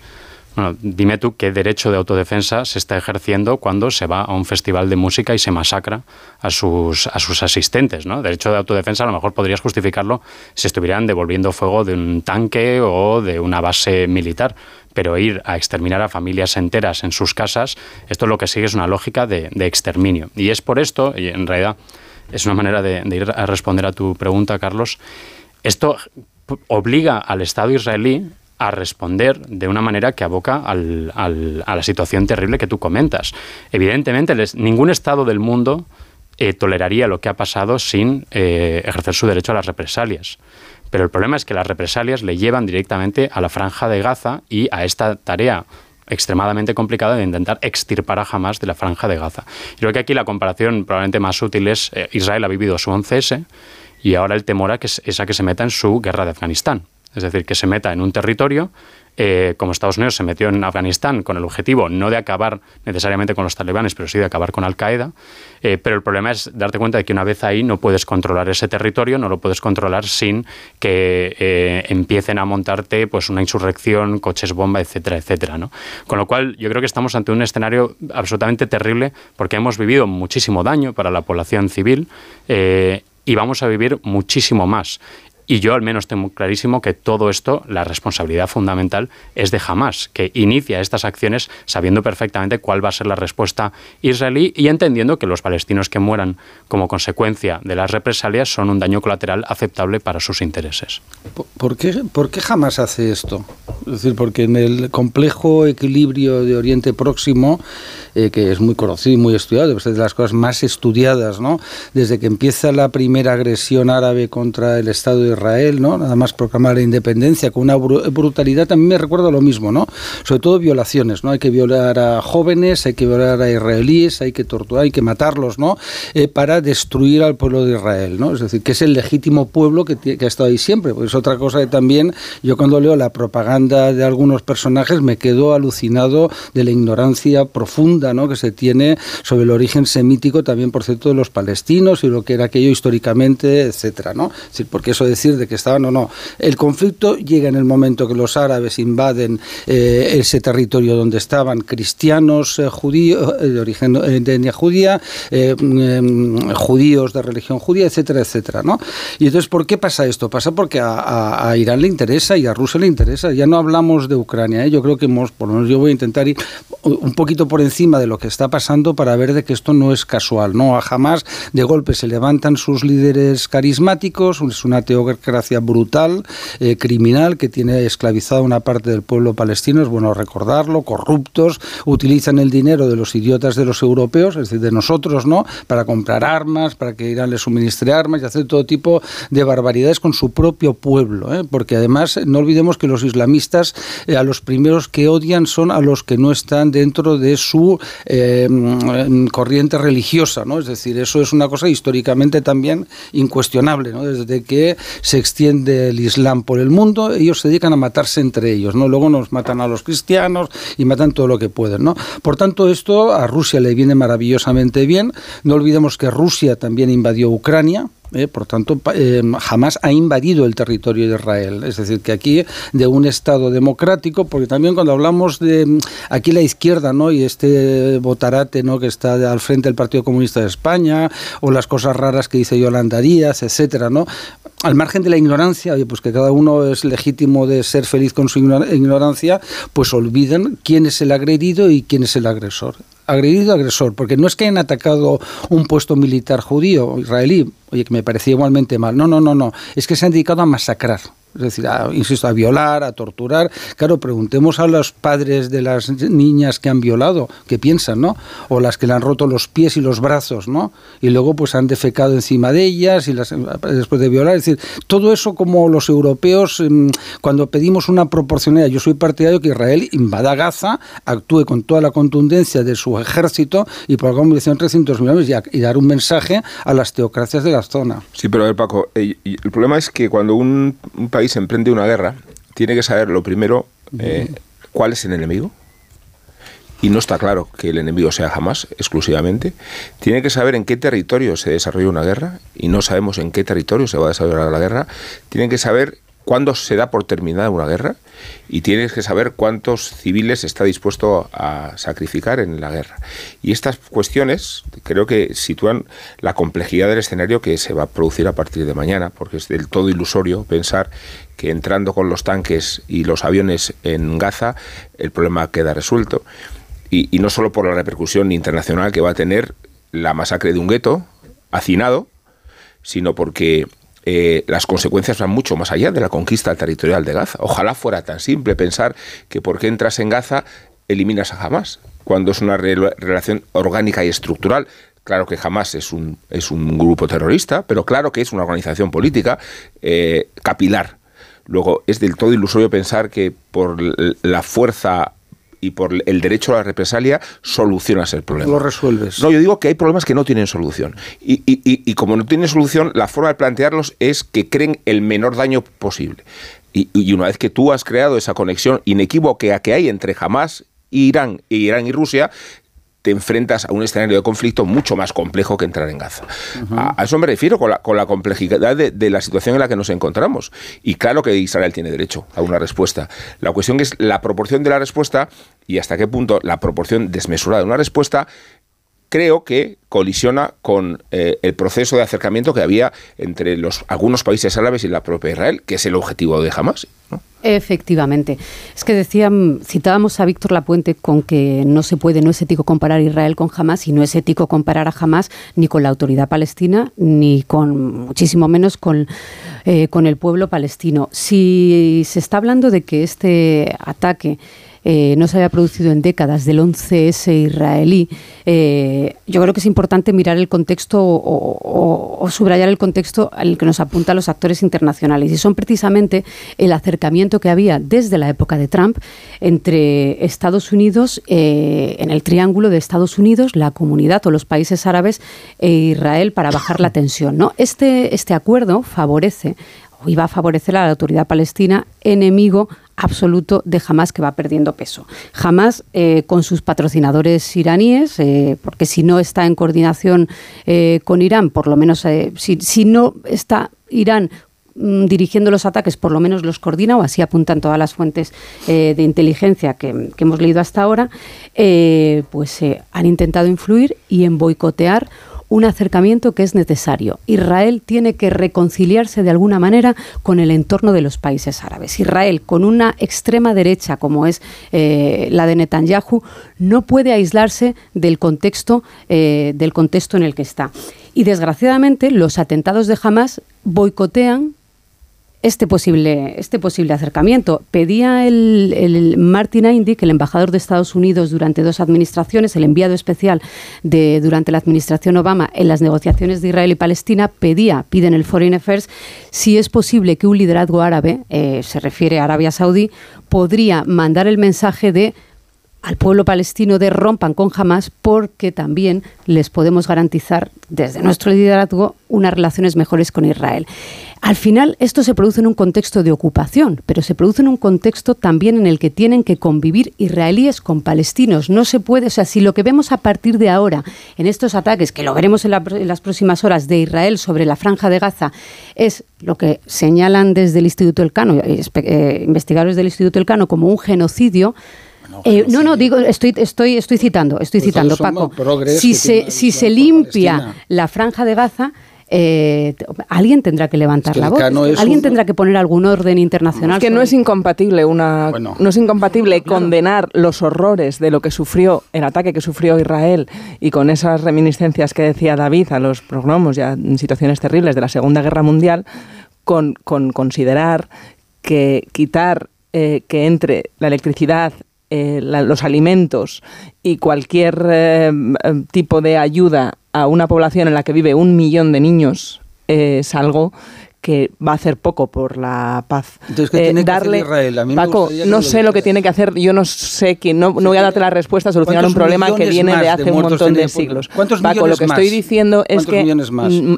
Bueno, dime tú qué derecho de autodefensa se está ejerciendo cuando se va a un festival de música y se masacra a sus, a sus asistentes. ¿no? Derecho de autodefensa a lo mejor podrías justificarlo si estuvieran devolviendo fuego de un tanque o de una base militar. Pero ir a exterminar a familias enteras en sus casas, esto lo que sigue es una lógica de, exterminio. Y es por esto, y en realidad es una manera de ir a responder a tu pregunta, Carlos, esto obliga al Estado israelí a responder de una manera que aboca a la situación terrible que tú comentas. Evidentemente, ningún Estado del mundo eh, toleraría lo que ha pasado sin eh, ejercer su derecho a las represalias. Pero el problema es que las represalias le llevan directamente a la franja de Gaza y a esta tarea extremadamente complicada de intentar extirpar a Hamas de la franja de Gaza. Creo que aquí la comparación probablemente más útil es eh, Israel ha vivido su 11S y ahora el temor a que es a que se meta en su guerra de Afganistán es decir, que se meta en un territorio, eh, como Estados Unidos se metió en Afganistán con el objetivo no de acabar necesariamente con los talibanes, pero sí de acabar con Al-Qaeda. Eh, pero el problema es darte cuenta de que una vez ahí no puedes controlar ese territorio, no lo puedes controlar sin que eh, empiecen a montarte pues una insurrección, coches bomba, etcétera, etcétera. Con lo cual, yo creo que estamos ante un escenario absolutamente terrible porque hemos vivido muchísimo daño para la población civil y vamos a vivir muchísimo más. Y yo al menos tengo clarísimo que todo esto, la responsabilidad fundamental es de Hamas, que inicia estas acciones sabiendo perfectamente cuál va a ser la respuesta israelí y entendiendo que los palestinos que mueran como consecuencia de las represalias son un daño colateral aceptable para sus intereses. ¿Por qué, por qué Hamas hace esto? Es decir, porque en el complejo equilibrio de Oriente Próximo, eh, que es muy conocido y muy estudiado, es de las cosas más estudiadas, ¿no? Desde que empieza la primera agresión árabe contra el Estado de Israel, ¿no? Nada más proclamar la independencia con una brutalidad, también me recuerda lo mismo, ¿no? Sobre todo violaciones, ¿no? Hay que violar a jóvenes, hay que violar a israelíes, hay que torturar, hay que matarlos, ¿no? Eh, para destruir al pueblo de Israel, ¿no? Es decir, que es el legítimo pueblo que, ha estado ahí siempre. Pues es otra cosa que también yo cuando leo la propaganda de algunos personajes me quedo alucinado de la ignorancia profunda, ¿no? Que se tiene sobre el origen semítico también, por cierto, de los palestinos y lo que era aquello históricamente, etcétera, ¿no? Porque eso decir de que estaban o no. El conflicto llega en el momento que los árabes invaden eh, ese territorio donde estaban cristianos eh, judíos eh, de origen de etnia judía, mm, judíos de religión judía, etcétera, etcétera, ¿no? Y entonces, ¿por qué pasa esto? Pasa porque a, Irán le interesa y a Rusia le interesa. Ya no hablamos de Ucrania, yo creo que hemos, por lo menos yo voy a intentar ir un poquito por encima de lo que está pasando para ver de que esto no es casual, ¿no? A jamás de golpe se levantan sus líderes carismáticos, es una teoría gracia brutal, eh, criminal, que tiene esclavizado una parte del pueblo palestino, es bueno recordarlo, corruptos, utilizan el dinero de los idiotas de los europeos, es decir, de nosotros, ¿no?, para comprar armas, para que Irán les suministre armas y hacer todo tipo de barbaridades con su propio pueblo, ¿eh? porque además no olvidemos que los islamistas eh, a los primeros que odian son a los que no están dentro de su mm, corriente religiosa, ¿no? Es decir, eso es una cosa históricamente también incuestionable, ¿no? Desde que se extiende el Islam por el mundo, ellos se dedican a matarse entre ellos, ¿no? Luego nos matan a los cristianos y matan todo lo que pueden, ¿no? Por tanto, esto a Rusia le viene maravillosamente bien. No olvidemos que Rusia también invadió Ucrania, ¿eh? por tanto, eh, jamás ha invadido el territorio de Israel. Es decir, que aquí de un Estado democrático, porque también cuando hablamos de mm, aquí la izquierda, ¿no? Y este Botarate, ¿no? Que está al frente del Partido Comunista de España, o las cosas raras que dice Yolanda Díaz, etcétera, ¿no? Al margen de la ignorancia, pues que cada uno es legítimo de ser feliz con su ignorancia, pues olvidan quién es el agredido y quién es el agresor. Agredido agresor, porque no es que hayan atacado un puesto militar judío israelí, oye, que me parecía igualmente mal, no, no, no, no, es que se han dedicado a masacrar. Es decir, a, insisto, a violar, a torturar. Claro, preguntemos a los padres de las niñas que han violado, qué piensan, ¿no? O las que le han roto los pies y los brazos, ¿no? Y luego pues han defecado encima de ellas y las, después de violar. Es decir, todo eso como los europeos, em, cuando pedimos una proporcionalidad, yo soy partidario que Israel invada Gaza, actúe con toda la contundencia de su ejército y por ponga 300 millones y, dar un mensaje a las teocracias de la zona. Sí, pero a ver, Paco, el, el problema es que cuando un, un país país emprende una guerra, tiene que saber lo primero eh, cuál es el enemigo. Y no está claro que el enemigo sea jamás exclusivamente. Tiene que saber en qué territorio se desarrolla una guerra y no sabemos en qué territorio se va a desarrollar la guerra. Tienen que saber cuándo se da por terminada una guerra y tienes que saber cuántos civiles está dispuesto a sacrificar en la guerra. Y estas cuestiones creo que sitúan la complejidad del escenario que se va a producir a partir de mañana, porque es del todo ilusorio pensar que entrando con los tanques y los aviones en Gaza el problema queda resuelto. Y, no solo por la repercusión internacional que va a tener la masacre de un gueto hacinado, sino porque eh, las consecuencias van mucho más allá de la conquista territorial de Gaza. Ojalá fuera tan simple pensar que porque entras en Gaza eliminas a Hamas, cuando es una re relación orgánica y estructural. Claro que Hamas es un, es un grupo terrorista, pero claro que es una organización política eh, capilar. Luego, es del todo ilusorio pensar que por la fuerza y por el derecho a la represalia solucionas el problema. Lo resuelves. No, yo digo que hay problemas que no tienen solución. Y, y, y, y como no tienen solución, la forma de plantearlos es que creen el menor daño posible. Y, y, una vez que tú has creado esa conexión inequívoca que hay entre Hamas, Irán, e Irán y Rusia, te enfrentas a un escenario de conflicto mucho más complejo que entrar en Gaza. Uh -huh. a, a, eso me refiero con la, con la complejidad de, de, la situación en la que nos encontramos. Y claro que Israel tiene derecho a una respuesta. La cuestión es la proporción de la respuesta y hasta qué punto la proporción desmesurada de una respuesta creo que colisiona con eh, el proceso de acercamiento que había entre los, algunos países árabes y la propia Israel, que es el objetivo de Hamas. Efectivamente. Es que decían, citábamos a Víctor Lapuente con que no se puede, no es ético comparar Israel con Hamas y no es ético comparar a Hamas ni con la autoridad palestina ni con, muchísimo menos con, eh, con el pueblo palestino. Si se está hablando de que este ataque eh, no se había producido en décadas del 11S israelí, eh, yo creo que es importante mirar el contexto o, subrayar el contexto al que nos apuntan los actores internacionales. Y son precisamente el acercamiento que había desde la época de Trump entre Estados Unidos, eh, en el triángulo de Estados Unidos, la comunidad o los países árabes e Israel para bajar la tensión. ¿no? Este, este acuerdo favorece iba a favorecer a la autoridad palestina enemigo absoluto de Hamas que va perdiendo peso. Hamas eh, con sus patrocinadores iraníes, eh, porque si no está en coordinación eh, con Irán, por lo menos si, si, no está Irán mm, dirigiendo los ataques, por lo menos los coordina, o así apuntan todas las fuentes de inteligencia que, hemos leído hasta ahora, pues han intentado influir y en boicotear un acercamiento que es necesario. Israel tiene que reconciliarse de alguna manera con el entorno de los países árabes. Israel, con una extrema derecha como es eh, la de Netanyahu, no puede aislarse del contexto, eh, del contexto en el que está. Y desgraciadamente los atentados de Hamas boicotean este posible, este posible acercamiento. Pedía el, el Martin Indyk, el embajador de Estados Unidos durante dos administraciones, el enviado especial de, durante la administración Obama en las negociaciones de Israel y Palestina, pedía, pide en el Foreign Affairs, si es posible que un liderazgo árabe, eh, se refiere a Arabia Saudí, podría mandar el mensaje de al pueblo palestino de rompan con Hamas porque también les podemos garantizar desde nuestro liderazgo unas relaciones mejores con Israel. Al final, esto se produce en un contexto de ocupación, pero se produce en un contexto también en el que tienen que convivir israelíes con palestinos. No se puede, o sea, si lo que vemos a partir de ahora en estos ataques, que lo veremos en, la, en las próximas horas de Israel sobre la franja de Gaza, es lo que señalan desde el Instituto Elcano, eh, investigadores del Instituto Elcano, como un genocidio, eh, no, no, digo, estoy, estoy, estoy citando, estoy pues citando, Paco. Si se, si se limpia Palestina. la franja de Gaza, eh, alguien tendrá que levantar Es que la voz. Alguien un- tendrá que poner algún orden internacional. Es que no es incompatible una no es incompatible condenar los horrores de lo que sufrió el ataque que sufrió Israel y con esas reminiscencias que decía David a los programas ya en situaciones terribles de la Segunda Guerra Mundial con, con considerar que quitar eh, que entre la electricidad eh, la- los alimentos y cualquier eh, eh, tipo de ayuda a una población en la que vive un millón de niños eh, es algo que va a hacer poco por la paz. Entonces, ¿qué Eh, tiene que hacer darle, Israel? A mí me Paco, que no lo sé lo que tiene que hacer, yo no sé quién, no, no voy a darte la respuesta a solucionar un ¿Cuántos problema que viene de de hace un muertos montón de siglos. cuántos Paco, lo millones que estoy más? diciendo es ¿Cuántos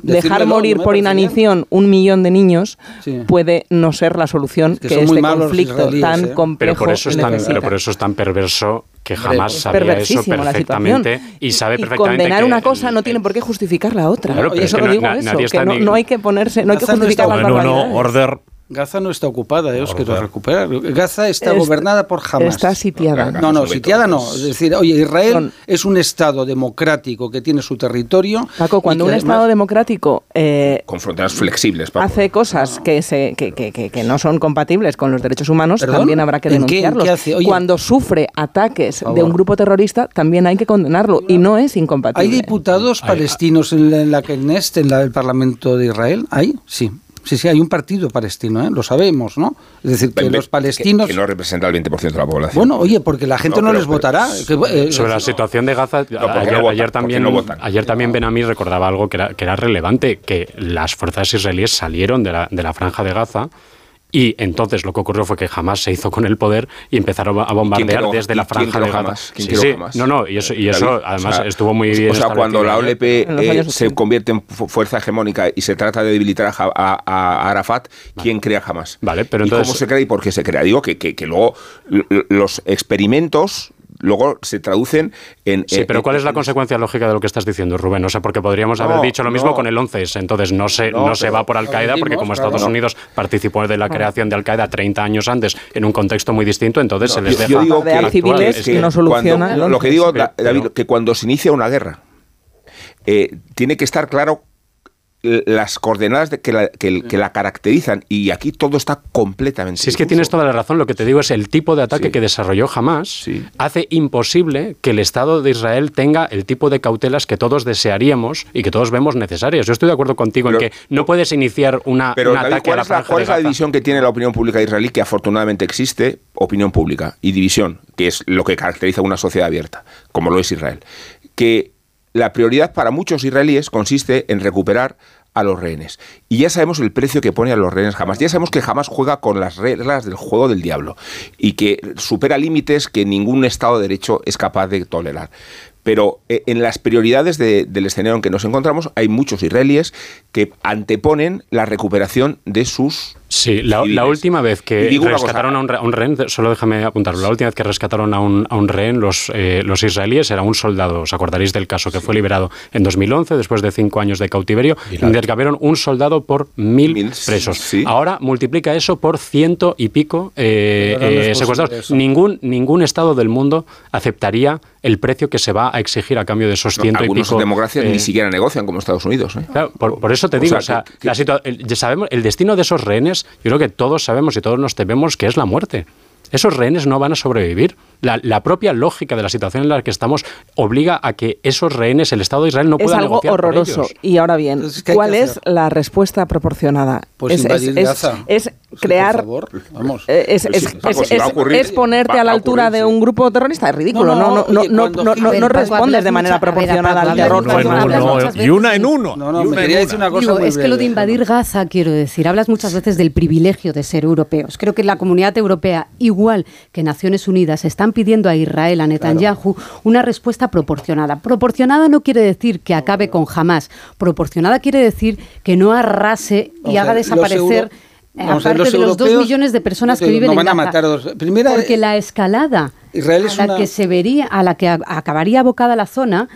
que dejar morir no me por inanición un millón de niños Sí. puede no ser la solución que que, muy este conflicto tan ¿eh? complejo Pero por, eso es tan, necesita. pero por eso es tan perverso que jamás es sabía eso perfectamente y sabe Y perfectamente condenar que una cosa no tiene por qué justificar la otra. Claro, pero Yo es que na- digo na- eso, que no, no hay que ponerse, no hay que Gaza no justificar está las bueno, no, barbaridades. Order. Gaza no está ocupada, yo os quiero recuperar. Gaza está Es- gobernada por Hamas. está sitiada. No, no, sitiada no. Es decir, oye, Israel es un Estado democrático que tiene su territorio. Paco, cuando un Estado democrático eh, Con fronteras flexibles. Paco. hace cosas que, se, que, que- que- que no son compatibles con los derechos humanos, ¿Perdón? también habrá que ¿En qué- en qué denunciarlos. hace? Oye, Cuando sufre ataques de un grupo terrorista, también hay que condenarlo y no es ¿Hay incompatible. diputados palestinos en la, en la Knesset, en la- el Parlamento de Israel? ¿Hay? Sí. Sí, sí, hay un partido palestino, ¿eh? lo sabemos, ¿no? Es decir, que los palestinos... Que, que no representa el 20% de la población. Bueno, oye, porque la gente no, pero- les pero- votará. que, eh, Sobre la situación de Gaza, ¿por qué ayer, no votan? ayer ¿Por qué también, no votan? ayer también Benamí recordaba algo que era, que era relevante, que las fuerzas israelíes salieron de la, de la franja de Gaza y entonces lo que ocurrió fue que jamás se hizo con el poder y empezaron a bombardear creó- desde la franja creó de Gaza. Hamas? ¿Quién Sí, creó sí. Hamas? No, no, y eso, y eso David, además o sea, estuvo muy bien O sea, cuando la establecido OLP eh, se convierte en fu- fuerza hegemónica y se trata de debilitar a, Ja- a- a Arafat, ¿quién crea jamás? Vale, pero ¿Y entonces- cómo se crea y por qué se crea? Digo que, que, que luego los experimentos luego se traducen en... Sí, en- pero ¿cuál en- es la consecuencia lógica de lo que estás diciendo, Rubén? O sea, porque podríamos haber No, dicho lo mismo no. con el 11S. Entonces no se, No, no, se va por Al-Qaeda porque como Estados claro. Unidos participó de la creación de Al-Qaeda 30 años antes en un contexto muy distinto, entonces se les Yo- deja yo digo que, actuar. que- Es que que- cuando- lo que digo, David, que cuando se inicia una guerra, eh, tiene que estar claro las coordenadas de que, la, que, que la caracterizan y aquí todo está completamente Si es que tienes toda la razón, lo que te digo es el tipo de ataque que desarrolló Hamas hace imposible que el Estado de Israel tenga el tipo de cautelas que todos desearíamos y que todos vemos necesarias. Yo estoy de acuerdo contigo en que no puedes iniciar una, Pero un David, ataque a ¿cuál la es, la, franja cuál es la Gaza. división que tiene la opinión pública israelí? Que afortunadamente existe opinión pública y división, que es lo que caracteriza una sociedad abierta, como lo es Israel. Que la prioridad para muchos israelíes consiste en recuperar a los rehenes. Y ya sabemos el precio que pone a los rehenes jamás. Ya sabemos que jamás juega con las reglas del juego del diablo y que supera límites que ningún Estado de Derecho es capaz de tolerar. Pero eh, en las prioridades de- del escenario en que nos encontramos hay muchos israelíes que anteponen la recuperación de sus Sí, la, la última vez Y que rescataron a un, re- a un rehén, solo déjame apuntarlo, la última vez que rescataron a un, a un rehén los, eh, los israelíes era un soldado, os acordaréis del caso, que fue liberado en 2011 después de cinco años de cautiverio, intercambiaron un soldado por mil, presos. Ahora multiplica eso por ciento y pico eh, no eh, secuestrados. Ningún, ningún Estado del mundo aceptaría el precio que se va a exigir a cambio de esos ciento y Algunos pico. democracias eh, ni siquiera negocian como Estados Unidos. ¿eh? Claro, por, por eso te O digo, sea, o sea, la situa- el, ya sabemos, el destino de esos rehenes, yo creo que todos sabemos y todos nos tememos que es la muerte. Esos rehenes no van a sobrevivir. La, la propia lógica de la situación en la que estamos obliga a que esos rehenes, el Estado de Israel, no es pueda algo negociar por horroroso. ellos. Y ahora bien, ¿qué hay ¿cuál es la respuesta proporcionada? Pues es, invadir es- Gaza. es crear... Es, Pues es- sí, es- es- es ponerte va a la a altura ocurrir, de un grupo terrorista. Es ridículo. No, No, no, no, no, respondes de manera proporcionada al terror. y una en uno. No, me quería decir una cosa es que lo de invadir Gaza, quiero decir, hablas muchas veces del privilegio de ser europeos. Creo que la comunidad europea, igual que Naciones Unidas, están pidiendo a Israel, a Netanyahu, una respuesta proporcionada. Proporcionada no quiere decir que acabe con Hamas. Proporcionada quiere decir que no arrase y haga los desaparecer. vamos a ver, aparte de los dos millones de personas que viven no en van a Gaza. matar a dos. Primera, porque la escalada Israel a la una- que se vería, a la que acabaría abocada la zona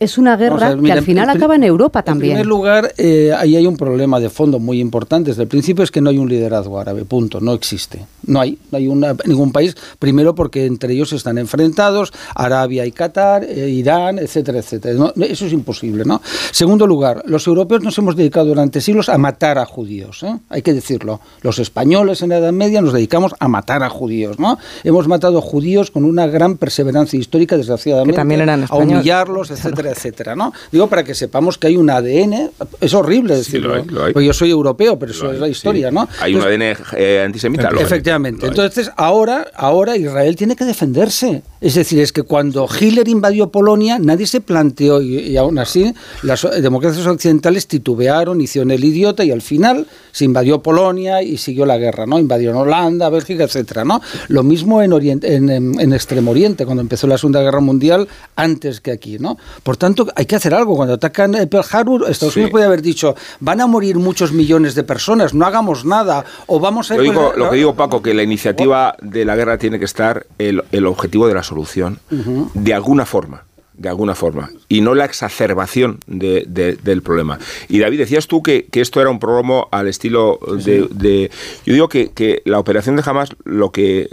es una guerra que al final acaba en Europa también. En primer lugar, eh, ahí hay un problema de fondo muy importante. Desde el principio es que no hay un liderazgo árabe, punto, no existe. No hay, no hay ningún país, primero porque entre ellos están enfrentados, Arabia y Qatar, eh, Irán, etcétera, etcétera. eso es imposible, ¿no? Segundo lugar, los europeos nos hemos dedicado durante siglos a matar a judíos, ¿eh? hay que decirlo. Los españoles en la Edad Media nos dedicamos a matar a judíos, ¿no? Hemos matado a judíos con una gran perseverancia histórica, desgraciadamente, que también eran a humillarlos, etcétera, etcétera, ¿no? Digo para que sepamos que hay un ADN, es horrible decirlo, yo soy europeo, pero eso es la historia, ¿no? Hay un ADN eh, antisemita. Efectivamente. Entonces, ahora, ahora Israel tiene que defenderse. Es decir, es que cuando Hitler invadió Polonia, nadie se planteó, y, aún así, las democracias occidentales titubearon, hicieron el idiota, y al final se invadió Polonia y siguió la guerra, ¿no? Invadió Holanda, Bélgica, etcétera, ¿no? Lo mismo en, Oriente, en, en, Extremo Oriente, cuando empezó la Segunda Guerra Mundial, antes que aquí, ¿no? Por tanto, hay que hacer algo. Cuando atacan Pearl Harbor, Estados Unidos puede haber dicho, van a morir muchos millones de personas, no hagamos nada, o vamos a... Lo, digo, lo que digo, Paco, que la iniciativa de la guerra tiene que estar el, el objetivo de la solución, de alguna forma de alguna forma, y no la exacerbación del problema. Y David, decías tú que, esto era un programa al estilo de, Yo digo que, que, la operación de Hamas lo que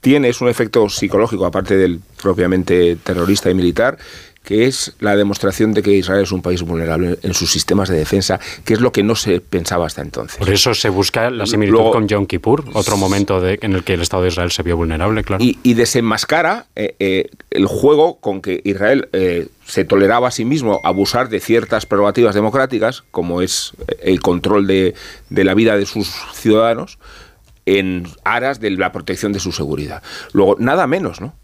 tiene es un efecto psicológico, aparte del propiamente terrorista y militar, que es la demostración de que Israel es un país vulnerable en sus sistemas de defensa, que es lo que no se pensaba hasta entonces. Por eso se busca la similitud con Yom Kippur, otro momento de, en el que el Estado de Israel se vio vulnerable, claro. Y, desenmascara eh, eh, el juego con que Israel eh, se toleraba a sí mismo abusar de ciertas prerrogativas democráticas, como es el control de, de la vida de sus ciudadanos, en aras de la protección de su seguridad. Luego, nada menos, ¿no?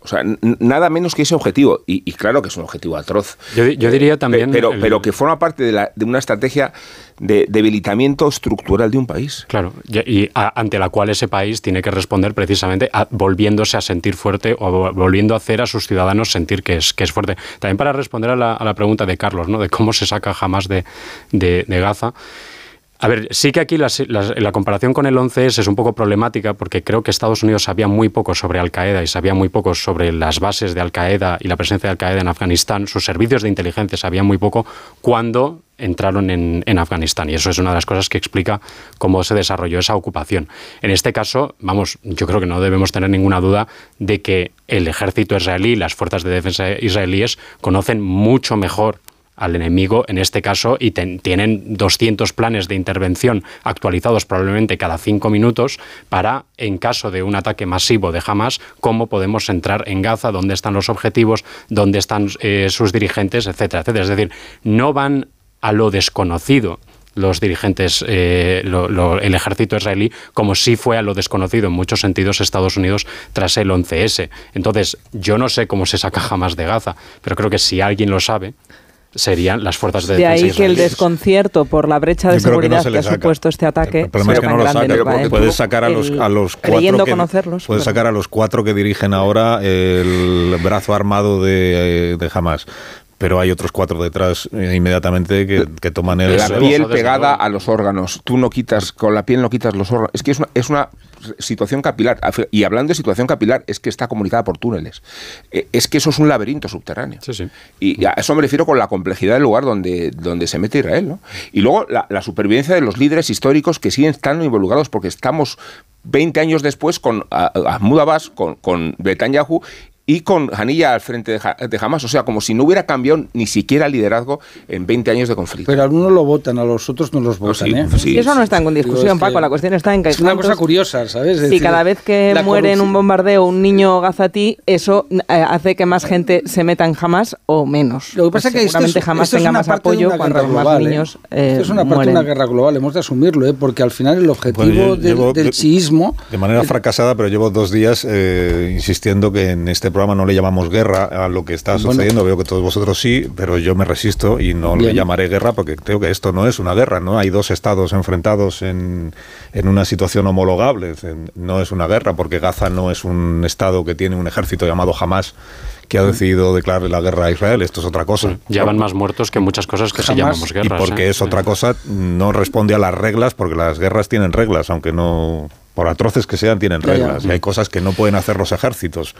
O sea, nada menos que ese objetivo. Y, claro que es un objetivo atroz. Yo, diría también. Pero, pero que forma parte de, la, de una estrategia de debilitamiento estructural de un país. Claro, y, ante la cual ese país tiene que responder precisamente volviéndose a sentir fuerte o volviendo a hacer a sus ciudadanos sentir que es, que es fuerte. También para responder a la, pregunta de Carlos, ¿no? de cómo se saca jamás de, de, de Gaza. A ver, sí que aquí la, comparación con el 11S es un poco problemática porque creo que Estados Unidos sabía muy poco sobre Al-Qaeda y sabía muy poco sobre las bases de Al-Qaeda y la presencia de Al-Qaeda en Afganistán. Sus servicios de inteligencia sabían muy poco cuando entraron en, en, Afganistán y eso es una de las cosas que explica cómo se desarrolló esa ocupación. En este caso, vamos, yo creo que no debemos tener ninguna duda de que el ejército israelí las fuerzas de defensa israelíes conocen mucho mejor al enemigo en este caso y tienen 200 planes de intervención actualizados probablemente cada cinco minutos para, en caso de un ataque masivo de Hamas, cómo podemos entrar en Gaza, dónde están los objetivos, dónde están eh, sus dirigentes, etcétera, etcétera. Es decir, no van a lo desconocido los dirigentes, eh, el ejército israelí, como si fue a lo desconocido en muchos sentidos Estados Unidos tras el 11S. Entonces, yo no sé cómo se saca jamás de Gaza, pero creo que si alguien lo sabe, serían las fuerzas de De ahí que el desconcierto por la brecha de seguridad que, ha supuesto este ataque. El problema es que no lo saca. Puedes sacar a los, a los cuatro. Que, conocerlos. Puedes sacar a los cuatro que dirigen ahora el brazo armado de, de Hamas pero hay otros cuatro detrás eh, inmediatamente que, toman el... La piel pegada a los órganos. Tú no quitas, con la piel no quitas los órganos. Es que es una, es una situación capilar. Y hablando de situación capilar, es que está comunicada por túneles. Eh, es que eso es un laberinto subterráneo. Y a eso me refiero con la complejidad del lugar donde, donde se mete Israel. ¿no? Y luego la, supervivencia de los líderes históricos que siguen estando involucrados porque estamos 20 años después con Mahmoud Abbas, con, con Netanyahu y con Janilla al frente de, Hamas. O sea, como si no hubiera cambiado ni siquiera el liderazgo en 20 años de conflicto. Pero algunos lo votan, a los otros no los votan. ¿eh? y eso no está en discusión, Paco. La cuestión está en que. Es una cosa curiosa, ¿sabes? si cada vez que muere en un bombardeo un niño gazatí, eso eh, hace que más gente se meta en Hamas o menos. Lo que pasa pues es que seguramente jamás tenga más apoyo cuando más ¿eh? niños. Eh, es una parte de una guerra global, hemos de asumirlo, ¿eh? porque al final el objetivo del chiismo. De manera fracasada, pero llevo dos días insistiendo que en este programa no le llamamos guerra a lo que está sucediendo. Veo que todos vosotros sí, pero yo me resisto y no le llamaré guerra porque creo que esto no es una guerra, ¿no? Hay dos estados enfrentados en, en una situación homologable. No es una guerra porque Gaza no es un estado que tiene un ejército llamado Hamas que ha decidido declarar la guerra a Israel. Esto es otra cosa. Ya van más muertos que muchas cosas que se llamamos guerras. Y porque ¿eh? es otra cosa, no responde a las reglas, porque las guerras tienen reglas, aunque no, por atroces que sean, tienen reglas. Y hay cosas que no pueden hacer los ejércitos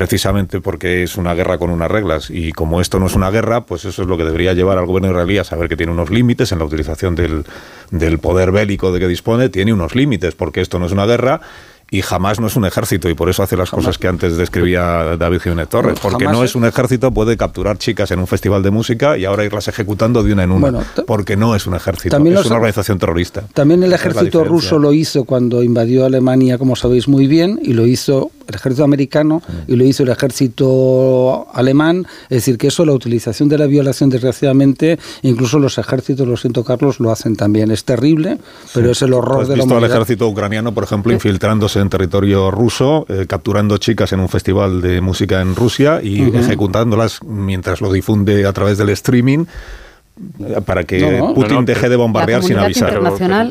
precisamente porque es una guerra con unas reglas. Y como esto no es una guerra, pues eso es lo que debería llevar al gobierno israelí a saber que tiene unos límites en la utilización del, del poder bélico de que dispone, tiene unos límites, porque esto no es una guerra y jamás no es un ejército y por eso hace las cosas que antes describía David Jiménez Torres, porque no es un ejército, puede capturar chicas en un festival de música y ahora irlas ejecutando de una en una, porque no es un ejército, es una organización terrorista. También el ejército ruso lo hizo cuando invadió Alemania, como sabéis muy bien, y lo hizo el ejército americano y lo hizo el ejército alemán, es decir, que eso, la utilización de la violación, desgraciadamente, incluso los ejércitos, lo siento Carlos, lo hacen también. Es terrible, pero es el horror de la humanidad. al ejército ucraniano, por ejemplo, infiltrándose en territorio ruso, eh, capturando chicas en un festival de música en Rusia y ejecutándolas mientras lo difunde a través del streaming para que Putin deje de bombardear sin avisar.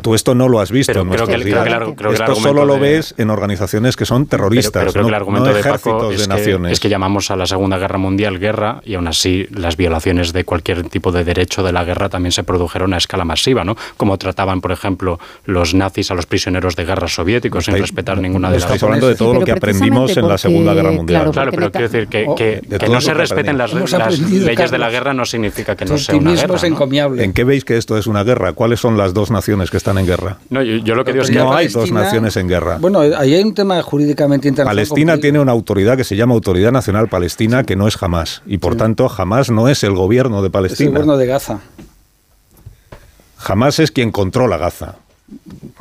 Tú esto no lo has visto en creo que, Esto solo lo ves en organizaciones que son terroristas, pero, creo que el argumento de Paco es naciones. Que, es que llamamos a la Segunda Guerra Mundial guerra y aún así las violaciones de cualquier tipo de derecho de la guerra también se produjeron a escala masiva, ¿no? Como trataban, por ejemplo, los nazis a los prisioneros de guerra soviéticos sin respetar ninguna de las... Estamos hablando de todo lo que aprendimos en la Segunda Guerra Mundial. Claro, pero quiero decir que, que no se respeten las, leyes de la guerra no significa que no sea una guerra encomiable. ¿En qué veis que esto es una guerra? ¿Cuáles son las dos naciones que están en guerra? No, yo, lo que digo es que no hay dos naciones en guerra. Bueno, ahí hay un tema jurídicamente internacional. Palestina tiene una autoridad que se llama Autoridad Nacional Palestina, que no es jamás. Y por tanto, jamás no es el gobierno de Palestina. Es el gobierno de Gaza. Jamás es quien controla Gaza.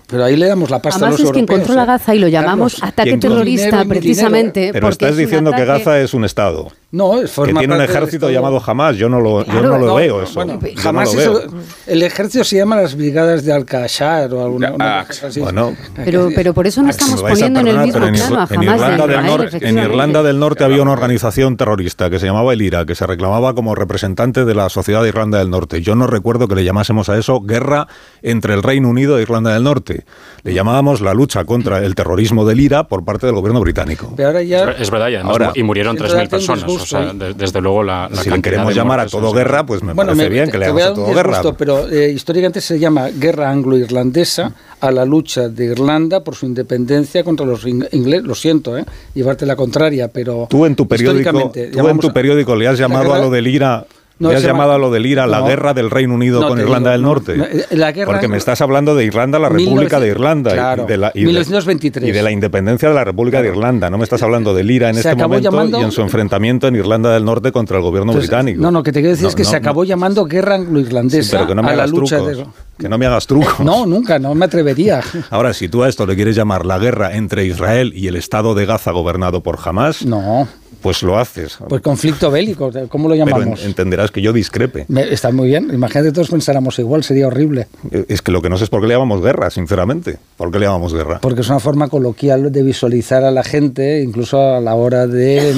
Pero ahí le damos la pasta Además a los es que encontró la Gaza y lo llamamos ataque terrorista precisamente. Pero estás diciendo que Gaza es un Estado. No, que tiene un ejército llamado Hamas. Yo no lo, yo no lo veo eso. Bueno, jamás eso, el ejército se llama las brigadas de Al-Qashar o alguna ah, cosa así. Bueno, pero, pero por eso no estamos poniendo en el mismo plano a en Irlanda, del norte, en Irlanda del Norte había una organización terrorista que se llamaba el IRA, que se reclamaba como representante de la sociedad de Irlanda del Norte. Yo no recuerdo que le llamásemos a eso guerra entre el Reino Unido e Irlanda del Norte. Le llamábamos la lucha contra el terrorismo del IRA por parte del gobierno británico. Pero ahora ya, es verdad, ya, ahora, y murieron 3.000 personas. O sea, desde luego la, Si le queremos llamar a todo guerra, pues me parece bien que le llamemos a todo guerra. Pero eh, históricamente se llama guerra anglo-irlandesa a la lucha de Irlanda por su independencia contra los ingleses. Lo siento, ¿eh? llevarte la contraria, pero. Tú en tu periódico, tú en tu periódico le has llamado a lo del IRA no, has llamado a lo del IRA la guerra del Reino Unido con Irlanda del Norte. Eh, porque me estás hablando de Irlanda, la República de Irlanda. y de la, y 1923. y de la independencia de la República de Irlanda. No me estás hablando del IRA en este momento y en su enfrentamiento en Irlanda del Norte contra el gobierno británico. No, no, que te quiero decir es que se acabó llamando guerra anglo-irlandesa. pero que no me hagas trucos. Que no me hagas trucos. No, nunca, no me atrevería. Ahora, si tú a esto le quieres llamar la guerra entre Israel y el Estado de Gaza gobernado por Hamas. No pues lo haces. Pues conflicto bélico, ¿cómo lo llamamos? Pero entenderás que yo discrepe. está muy bien, imagínate todos pensáramos igual, sería horrible. Eh, es que lo que no sé es por qué le llamamos guerra, sinceramente. ¿Por qué le llamamos guerra? Porque es una forma coloquial de visualizar a la gente, incluso a la hora de...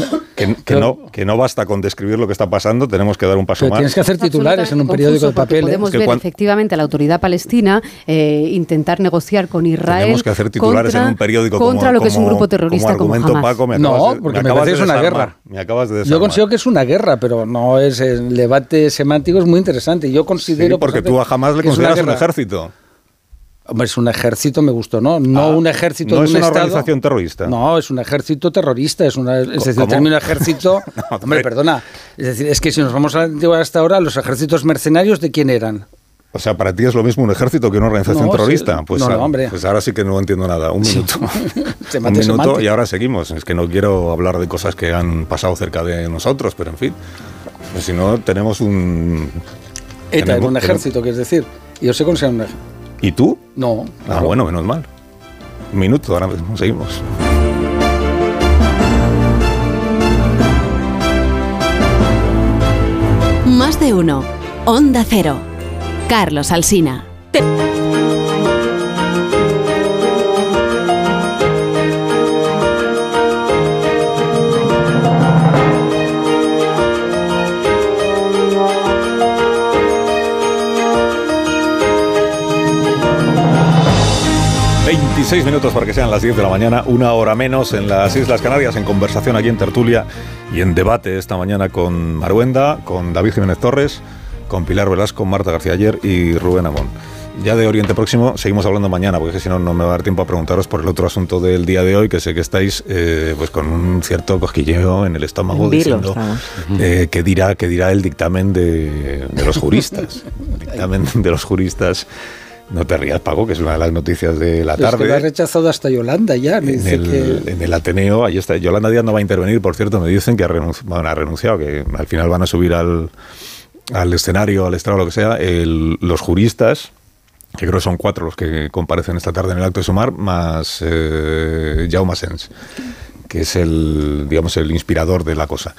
que, no, que no basta con describir lo que está pasando, tenemos que dar un paso más. Tienes que hacer titulares en un periódico de papel. ¿eh? Podemos ver efectivamente a la autoridad palestina eh, intentar negociar con Israel. Tenemos que hacer titulares en un periódico contra lo que es un grupo terrorista como, argumento, Paco, me no, porque me, parece es una guerra. Me acabas yo considero que es una guerra, pero no es el debate semántico es muy interesante. Yo considero porque tú a jamás le consideras un ejército. Hombre, es un ejército, me gustó, ¿no? No ah, un ejército no es una organización terrorista. No, es un ejército terrorista. Es, una, es decir, el término ejército. hombre, perdona. Es decir, es que si nos vamos a la hasta ahora, los ejércitos mercenarios, ¿de quién eran? O sea, para ti es lo mismo un ejército que una organización terrorista. pues, no, hombre. pues ahora sí que no entiendo nada. Un minuto. un minuto y ahora seguimos. Es que no quiero hablar de cosas que han pasado cerca de nosotros, pero en fin. Pues si no, tenemos un. ETA un ejército, que es decir. Yo sé considera un ejército. ¿Y tú? No. Ah, bueno, menos mal. Un minuto, ahora mismo seguimos. Más de uno. Onda Cero. Carlos Alsina. 26 minutos para que sean las 10 de la mañana, una hora menos en las Islas Canarias, en conversación aquí en Tertulia y en debate esta mañana con Maruenda, con David Jiménez Torres, con Pilar Velasco, Marta García Ayer y Rubén Amón. ya de Oriente Próximo seguimos hablando mañana, porque si no, no me va a dar tiempo a preguntaros por el otro asunto del día de hoy, que sé que estáis eh, pues con un cierto cosquilleo en el estómago diciendo eh, qué dirá, qué dirá el dictamen de, los juristas. el dictamen de los juristas. No te rías, Paco, que es una de las noticias de la tarde. Es que lo ha rechazado hasta Yolanda ya. en, el, en, el, Ateneo, ahí está. Yolanda Díaz no va a intervenir, por cierto, me dicen que ha, renunciado, que al final van a subir al, al escenario, al estrado, lo que sea, los juristas, que creo que son cuatro los que comparecen esta tarde en el acto de sumar, más eh, Jaume Sens que es el, digamos, el inspirador de la cosa.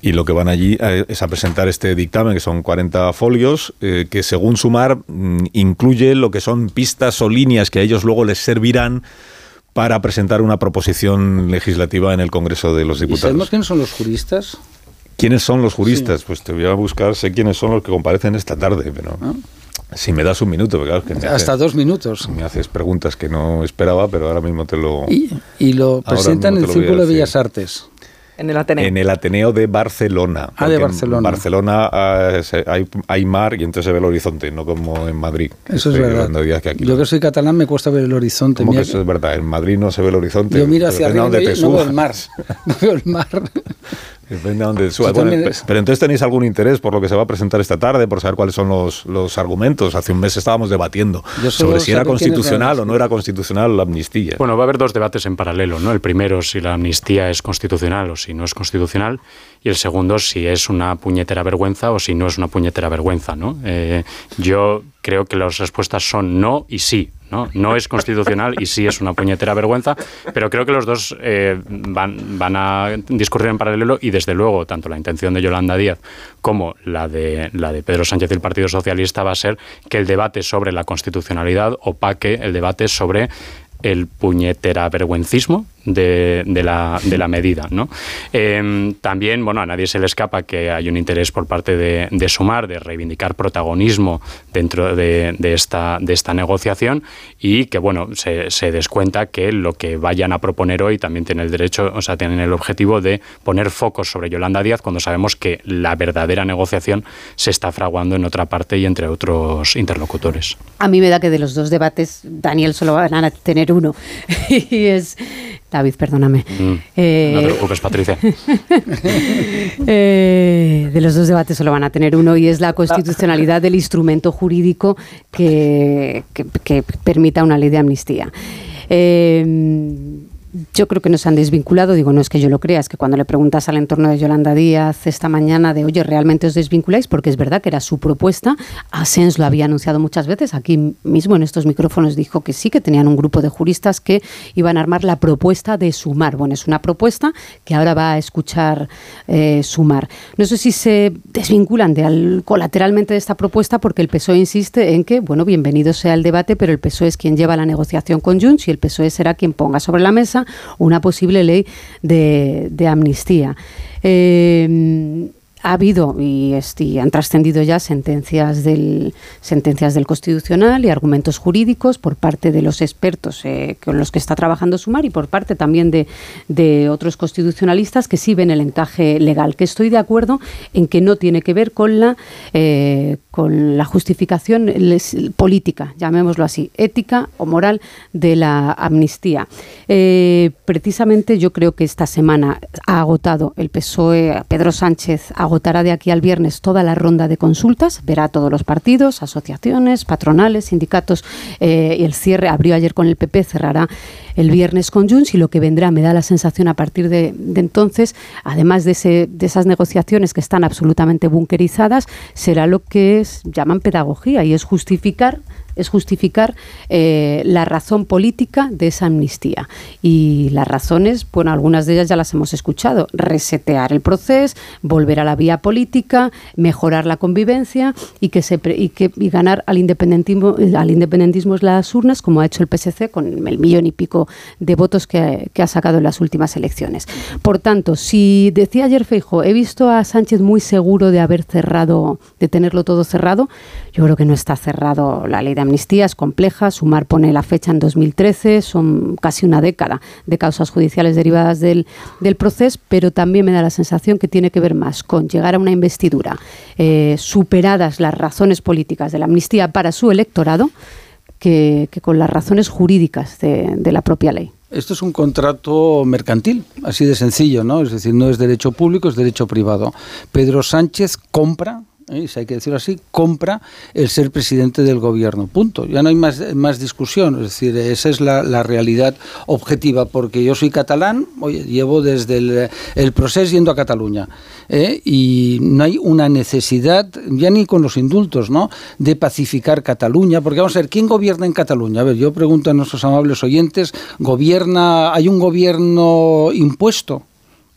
Y lo que van allí eh, es a presentar este dictamen, que son 40 folios, eh, que según Sumar mm, incluye lo que son pistas o líneas que a ellos luego les servirán para presentar una proposición legislativa en el Congreso de los Diputados. ¿Y sabemos quiénes son los juristas? ¿Quiénes son los juristas? Pues te voy a buscar, sé quiénes son los que comparecen esta tarde, pero... Ah. Si me das un minuto, claro, que hasta dos minutos. Me haces preguntas que no esperaba, pero ahora mismo te lo. Y, lo presentan en el Círculo de Bellas Artes. En el Ateneo. En el Ateneo de Barcelona. Ah, de Barcelona. En Barcelona ah, hay, mar y entonces se ve el horizonte, no como en Madrid. Eso es verdad. Que Yo que soy catalán me cuesta ver el horizonte. ¿Cómo que eso es verdad? En Madrid no se ve el horizonte. Yo miro hacia arriba y no veo el mar. No veo el mar. Depende de dónde suba. pero entonces tenéis algún interés por lo que se va a presentar esta tarde, por saber cuáles son los, los argumentos. Hace un mes estábamos debatiendo sobre si era constitucional o no era constitucional la amnistía. Bueno, va a haber dos debates en paralelo, ¿no? El primero si la amnistía es constitucional o si no es constitucional y el segundo si es una puñetera vergüenza o si no es una puñetera vergüenza, ¿no? Eh, yo creo que las respuestas son no y sí. ¿no? No es constitucional y sí es una puñetera vergüenza, pero creo que los dos eh, van, van a discurrir en paralelo y desde luego tanto la intención de Yolanda Díaz como la de, la de Pedro Sánchez y el Partido Socialista va a ser que el debate sobre la constitucionalidad opaque el debate sobre el puñetera vergüencismo de, la, de la, medida. ¿no? Em, también, bueno, a nadie se le escapa que hay un interés por parte de, Sumar de reivindicar protagonismo dentro de, esta, de esta negociación y que, bueno, se, se, descuenta que lo que vayan a proponer hoy también tiene el derecho, o sea, tienen el objetivo de poner focos sobre Yolanda Díaz cuando sabemos que la verdadera negociación se está fraguando en otra parte y entre otros interlocutores. A mí me da que de los dos debates, Daniel solo van a tener uno y es David, perdóname. Mm. Eh, no te preocupes, Patricia. Eh, de los dos debates solo van a tener uno y es la constitucionalidad del instrumento jurídico que, que permita una ley de amnistía. Eh, yo creo que no se han desvinculado, digo, no es que yo lo crea, es que cuando le preguntas al entorno de Yolanda Díaz esta mañana de, oye, ¿realmente os desvinculáis? Porque es verdad que era su propuesta, Asens lo había anunciado muchas veces, aquí mismo en estos micrófonos dijo que sí, que tenían un grupo de juristas que iban a armar la propuesta de sumar. Bueno, es una propuesta que ahora va a escuchar eh, sumar. No sé si se desvinculan de al, colateralmente de esta propuesta porque el PSOE insiste en que, bueno, bienvenido sea el debate, pero el PSOE es quien lleva la negociación con Junts y el PSOE será quien ponga sobre la mesa una posible ley de, amnistía. Eh, ha habido y, han trascendido ya sentencias del, sentencias del Constitucional y argumentos jurídicos por parte de los expertos eh, con los que está trabajando Sumar y por parte también de, de, otros constitucionalistas que sí ven el encaje legal, que estoy de acuerdo en que no tiene que ver con la, eh, con la justificación política, llamémoslo así, ética o moral de la amnistía. Eh, precisamente yo creo que esta semana ha agotado el PSOE, Pedro Sánchez ha agotará de aquí al viernes toda la ronda de consultas, verá todos los partidos, asociaciones, patronales, sindicatos eh, y el cierre abrió ayer con el PP, cerrará el viernes con Junts y lo que vendrá, me da la sensación a partir de, entonces, además de, ese, de, esas negociaciones que están absolutamente bunkerizadas, será lo que llaman pedagogía y es justificar es justificar eh, la razón política de esa amnistía. Y las razones, bueno, algunas de ellas ya las hemos escuchado. Resetear el proceso, volver a la vía política, mejorar la convivencia y que se y que y ganar al independentismo al independentismo en las urnas, como ha hecho el PSC con el millón y pico de votos que, que ha sacado en las últimas elecciones. Por tanto, si decía ayer Feijo, he visto a Sánchez muy seguro de haber cerrado, de tenerlo todo cerrado, yo creo que no está cerrado la ley de amnistía, es compleja. Sumar pone la fecha en 2013, son casi una década de causas judiciales derivadas del, del proceso, pero también me da la sensación que tiene que ver más con llegar a una investidura, eh, superadas las razones políticas de la amnistía para su electorado, que, con las razones jurídicas de la propia ley. Esto es un contrato mercantil, así de sencillo, ¿no? Es decir, no es derecho público, es derecho privado. Pedro Sánchez compra ¿eh? si hay que decirlo así, compra el ser presidente del gobierno. Punto. Ya no hay más, discusión. Es decir, esa es la, realidad objetiva, porque yo soy catalán, oye, llevo desde el, el proceso yendo a Cataluña. ¿eh? Y no hay una necesidad, ya ni con los indultos, ¿no?, de pacificar Cataluña, porque vamos a ver, ¿quién gobierna en Cataluña? A ver, yo pregunto a nuestros amables oyentes, ¿gobierna, hay un gobierno impuesto?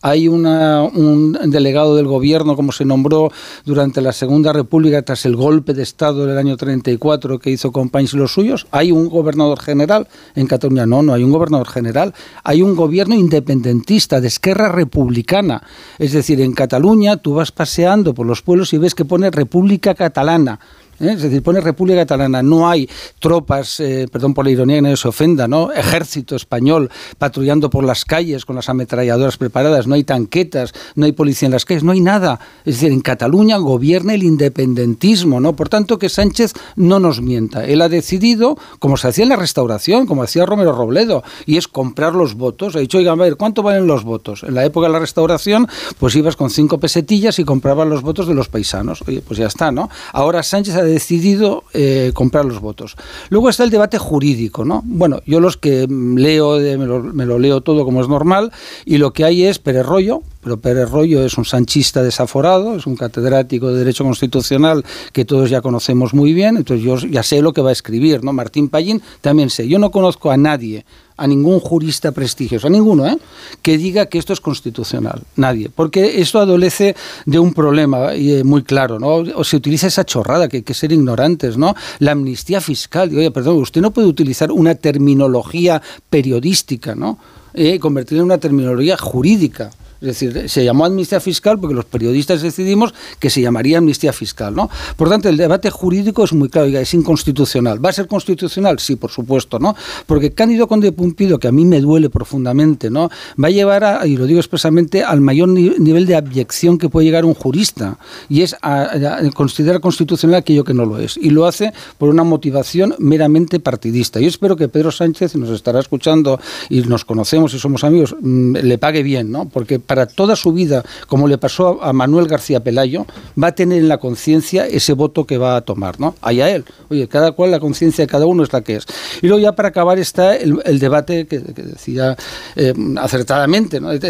Hay un delegado del gobierno, como se nombró durante la Segunda República tras el golpe de Estado del año 34 que hizo Companys y los suyos. Hay un gobernador general en Cataluña. No, no hay un gobernador general. Hay un gobierno independentista de Esquerra Republicana. Es decir, en Cataluña tú vas paseando por los pueblos y ves que pone República Catalana. ¿Eh? Es decir, pone República Catalana, no hay tropas, eh, perdón por la ironía, que nadie se ofenda, ¿no? Ejército español patrullando por las calles con las ametralladoras preparadas, no hay tanquetas, no hay policía en las calles, no hay nada. Es decir, en Cataluña gobierna el independentismo, ¿no? Por tanto, que Sánchez no nos mienta. Él ha decidido, como se hacía en la restauración, como hacía Romero Robledo, y es comprar los votos. Ha dicho, oigan, a ver, ¿cuánto valen los votos? En la época de la restauración, pues ibas con cinco pesetillas y comprabas los votos de los paisanos. Oye, pues ya está, ¿no? Ahora Sánchez ha decidido eh, comprar los votos. Luego está el debate jurídico, ¿no? Bueno, yo los que leo, me lo, leo todo como es normal, y lo que hay es Pérez Rollo, pero Pérez Rollo es un sanchista desaforado, es un catedrático de Derecho Constitucional que todos ya conocemos muy bien, entonces yo ya sé lo que va a escribir, ¿no? Martín Pallín también sé. Yo no conozco a nadie a ningún jurista prestigioso, a ninguno, ¿eh? que diga que esto es constitucional. Nadie. Porque esto adolece de un problema eh, muy claro, ¿no? O se utiliza esa chorrada, que hay que ser ignorantes, ¿no? La amnistía fiscal. Oye, perdón, usted no puede utilizar una terminología periodística, ¿no? Eh, convertirla en una terminología jurídica. Es decir, se llamó amnistía fiscal porque los periodistas decidimos que se llamaría amnistía fiscal, ¿no? Por tanto, el debate jurídico es muy claro, es inconstitucional. ¿Va a ser constitucional? Sí, por supuesto, ¿no? Porque Cándido Conde Pumpido, que a mí me duele profundamente, ¿no? Va a llevar, a, y lo digo expresamente, al mayor nivel de abyección que puede llegar un jurista, y es a, considerar constitucional aquello que no lo es. Y lo hace por una motivación meramente partidista. Yo espero que Pedro Sánchez nos estará escuchando y nos conocemos y somos amigos, mm, le pague bien, ¿no? Porque para toda su vida, como le pasó a Manuel García Pelayo, va a tener en la conciencia ese voto que va a tomar, ¿no? Allá él. Oye, cada cual, la conciencia de cada uno es la que es. Y luego ya para acabar está el, debate que, decía eh, acertadamente, ¿no? el,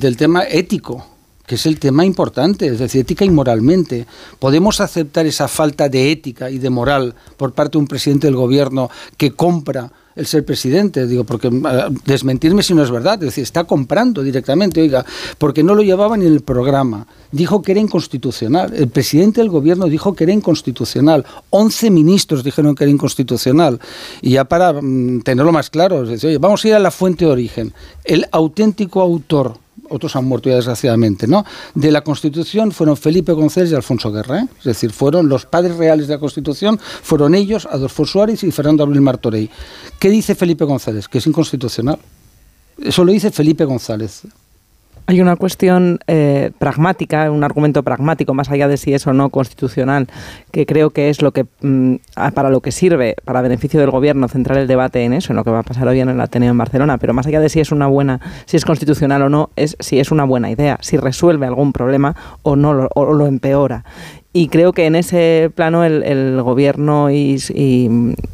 del tema ético que es el tema importante, es decir, ética y moralmente. ¿Podemos aceptar esa falta de ética y de moral por parte de un presidente del gobierno que compra el ser presidente, digo, porque eh, desmentirme si no es verdad, es decir, está comprando directamente, oiga, porque no lo llevaba ni en el programa, dijo que era inconstitucional, el presidente del gobierno dijo que era inconstitucional, 11 ministros dijeron que era inconstitucional, y ya para mm, tenerlo más claro, es decir, oye, vamos a ir a la fuente de origen, el auténtico autor otros han muerto ya desgraciadamente, ¿no? De la Constitución fueron Felipe González y Alfonso Guerra, ¿eh? es decir, fueron los padres reales de la Constitución, fueron ellos, Adolfo Suárez y Fernando Abril Martorey. ¿Qué dice Felipe González? Que es inconstitucional. Eso lo dice Felipe González. Hay una cuestión eh, pragmática, un argumento pragmático, más allá de si es o no constitucional, que creo que es lo que mm, para lo que sirve, para beneficio del gobierno, centrar el debate en eso, en lo que va a pasar hoy en el Ateneo en Barcelona. Pero más allá de si es una buena, si es constitucional o no, es si es una buena idea, si resuelve algún problema o no o lo empeora y creo que en ese plano el, gobierno y,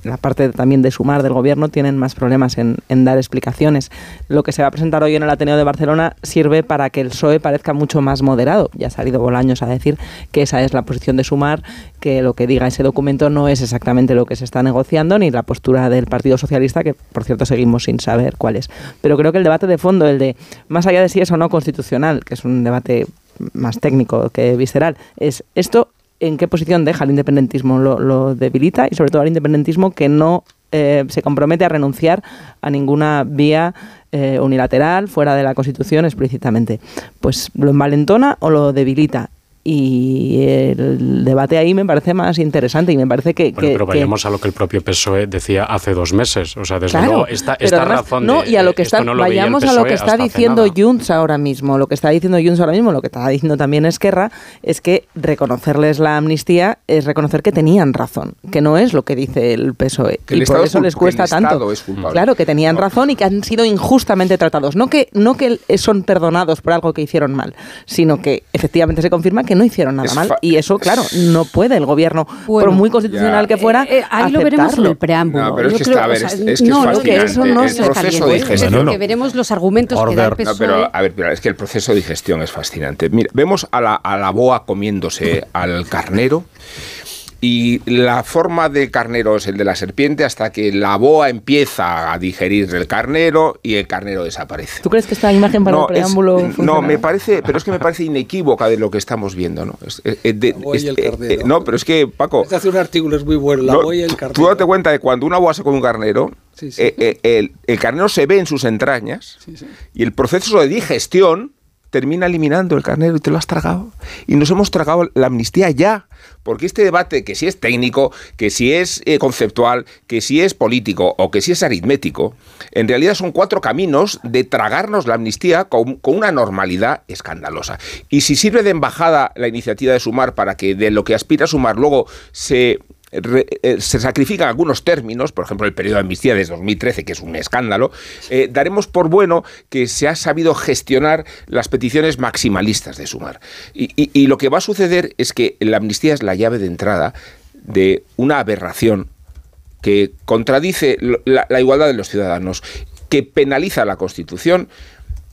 la parte también de sumar del gobierno tienen más problemas en, dar explicaciones. Lo que se va a presentar hoy en el Ateneo de Barcelona sirve para que el PSOE parezca mucho más moderado. Ya ha salido Bolaños a decir que esa es la posición de sumar, que lo que diga ese documento no es exactamente lo que se está negociando, ni la postura del Partido Socialista, que por cierto seguimos sin saber cuál es. Pero creo que el debate de fondo, el de más allá de si es o no constitucional, que es un debate más técnico que visceral, es esto en qué posición deja el independentismo, lo, debilita y sobre todo al independentismo que no eh, se compromete a renunciar a ninguna vía eh, unilateral fuera de la Constitución explícitamente. Pues lo envalentona o lo debilita. Y el debate ahí me parece más interesante y me parece que... pero vayamos a lo que el propio PSOE decía hace dos meses. O sea, desde luego, esta, esta razón no, y a lo que está, vayamos a lo que está diciendo Junts ahora mismo. Lo que está diciendo Junts ahora mismo, lo que está diciendo también Esquerra, es que reconocerles la amnistía es reconocer que tenían razón, que no es lo que dice el PSOE. y por eso les cuesta tanto. Claro, que tenían razón y que han sido injustamente tratados. No que, no que son perdonados por algo que hicieron mal, sino que efectivamente se confirma que no hicieron nada mal. Y eso, claro, no puede el gobierno, por muy constitucional que fuera. Eh, eh, ahí lo veremos en el preámbulo. No, pero es que, está, a ver, es, que no, es que eso no el proceso de gestión. que veremos los argumentos que da el PSOE. pero, a ver, es que el proceso de gestión es fascinante. Mira, vemos a la, a la boa comiéndose al carnero y la forma del carnero es el de la serpiente hasta que la boa empieza a digerir el carnero y el carnero desaparece. ¿Tú crees que esta imagen para el preámbulo No, me parece, pero es que me parece inequívoca de lo que estamos viendo, ¿no? no, pero es que Paco, este hace un artículo es muy bueno, la boa y el carnero. Tú date cuenta de cuando una boa se come un carnero, eh, eh, el, el, carnero se ve en sus entrañas y el proceso de digestión termina eliminando el carnero y te lo has tragado. Y nos hemos tragado la amnistía ya. Porque este debate, que si es técnico, que si es eh, conceptual, que si es político o que si es aritmético, en realidad son cuatro caminos de tragarnos la amnistía con, con una normalidad escandalosa. Y si sirve de embajada la iniciativa de sumar para que de lo que aspira a sumar luego se eh, se sacrifican algunos términos, por ejemplo el periodo de amnistía desde 2013, que es un escándalo, eh, daremos por bueno que se ha sabido gestionar las peticiones maximalistas de Sumar. Y, lo que va a suceder es que la amnistía es la llave de entrada de una aberración que contradice la igualdad de los ciudadanos, que penaliza la Constitución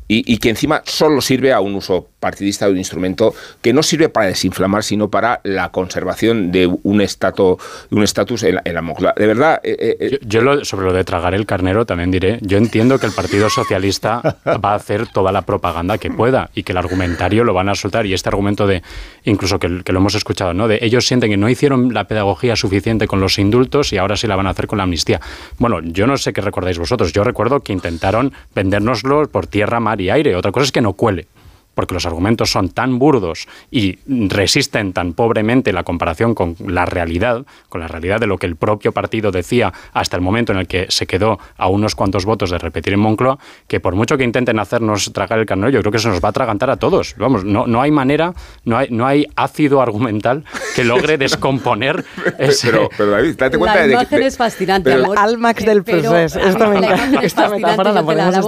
y, que encima solo sirve a un uso partidista de un instrumento que no sirve para desinflamar, sino para la conservación de un estatus un estatus en, la Moncloa. De verdad. Eh, eh, eh, yo, sobre lo de tragar el carnero también diré. Yo entiendo que el Partido Socialista va a hacer toda la propaganda que pueda y que el argumentario lo van a soltar. Y este argumento de, incluso que, que lo hemos escuchado, ¿no? De ellos sienten que no hicieron la pedagogía suficiente con los indultos y ahora sí la van a hacer con la amnistía. Bueno, yo no sé qué recordáis vosotros. Yo recuerdo que intentaron vendérnoslo por tierra, mar y aire. Otra cosa es que no cuele porque los argumentos son tan burdos y resisten tan pobremente la comparación con la realidad, con la realidad de lo que el propio partido decía hasta el momento en el que se quedó a unos cuantos votos de repetir en Moncloa, que por mucho que intenten hacernos tragar el carnero, yo creo que se nos va a atragantar a todos. Vamos, no, no hay manera, no hay, no hay ácido argumental que logre descomponer ese... Pero, pero David, date cuenta la de imagen es fascinante, pero, amor. Almax del proceso. Esto me encanta.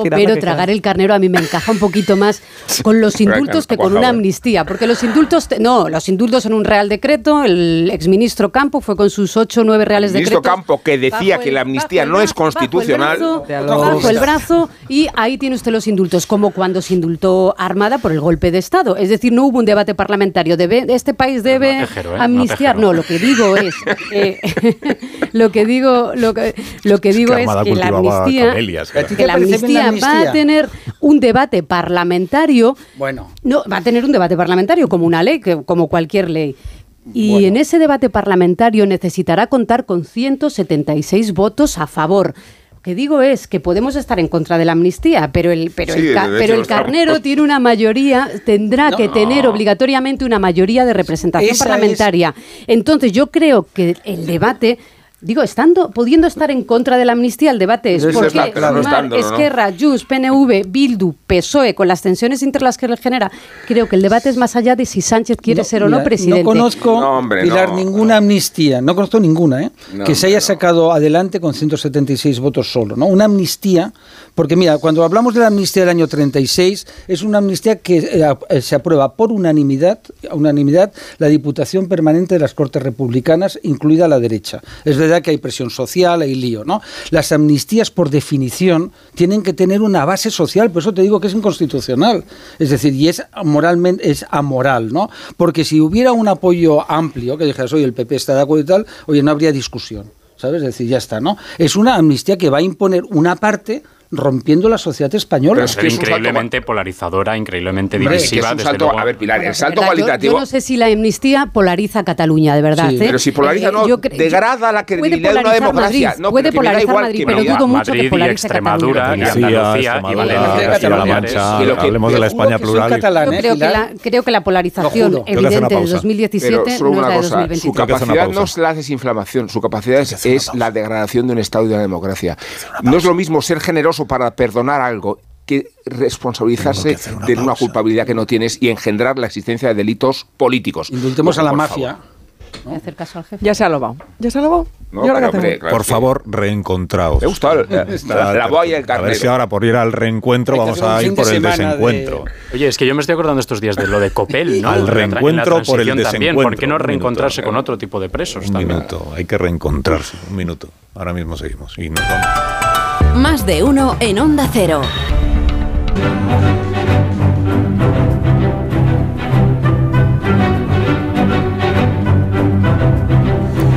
Pero tragar el carnero a mí me encaja un poquito más con los indultos que con una amnistía, porque los indultos, no, los indultos son un real decreto, el exministro Campo fue con sus ocho o nueve reales decretos. El ministro Campo que decía que la amnistía no es constitucional. Bajo el, brazo, y ahí tiene usted los indultos, como cuando se indultó Armada por el golpe de Estado. Es decir, no hubo un debate parlamentario. Debe, este país debe ¿eh? amnistiar. No, lo que digo es, lo que digo, lo que, lo que digo es que, la amnistía, que la amnistía va a tener un debate parlamentario bueno. No, va a tener un debate parlamentario como una ley, como cualquier ley. Y en ese debate parlamentario necesitará contar con 176 votos a favor. Lo que digo es que podemos estar en contra de la amnistía, pero el, pero el, pero el carnero tiene una mayoría, tendrá que tener obligatoriamente una mayoría de representación parlamentaria. Entonces yo creo que el debate Digo, estando, pudiendo estar en contra de la amnistía, el debate es por qué Esquerra, Junts, PNV, Bildu, PSOE, con las tensiones entre las que le genera, creo que el debate es más allá de si Sánchez quiere ser o no presidente. No conozco, Pilar, ninguna amnistía, no conozco ninguna, ¿eh? que se haya sacado adelante con 176 votos solo. ¿no? Una amnistía, porque mira, cuando hablamos de la amnistía del año 36, es una amnistía que eh, eh, se aprueba por unanimidad, unanimidad la Diputación Permanente de las Cortes Republicanas, incluida la derecha. Es verdad que hay presión social, hay lío, ¿no? Las amnistías, por definición, tienen que tener una base social, por eso te digo que es inconstitucional. Es decir, y es moralmente, es amoral, ¿no? Porque si hubiera un apoyo amplio, que dijeras, oye, el PP está de acuerdo y tal, oye, no habría discusión. ¿Sabes? Es decir, ya está, ¿no? Es una amnistía que va a imponer una parte rompiendo la sociedad española. Pero es que es increíblemente polarizadora, increíblemente divisiva. Es a ver, Pilar, el salto cualitativo. Yo, no sé si la amnistía polariza Cataluña, de verdad. ¿eh? Pero si polariza, eh, no, degrada la credibilidad de una democracia. Madrid, no, puede polarizar Madrid, pero dudo mucho que polarice Extremadura, y Andalucía, y Valencia, Hablemos de la España plural. Creo que la polarización evidente de 2017 no es la de 2023. Su capacidad no es la desinflamación, su capacidad es la degradación de un Estado y de la democracia. No es lo mismo ser generoso para perdonar algo que responsabilizarse de una culpabilidad que no tienes y engendrar la existencia de delitos políticos. Indultemos a la mafia. Ya se ha lobado. Ya se ha lobado. por favor, reencontraos. Me gusta la, voy el A ver si ahora por ir al reencuentro vamos a ir por el desencuentro. Oye, es que yo me estoy acordando estos días de lo de Copel, ¿no? Al reencuentro por el desencuentro. ¿Por qué no reencontrarse con otro tipo de presos? Un minuto, hay que reencontrarse. Un minuto. Ahora mismo seguimos y nos vamos. Más de uno en Onda Cero.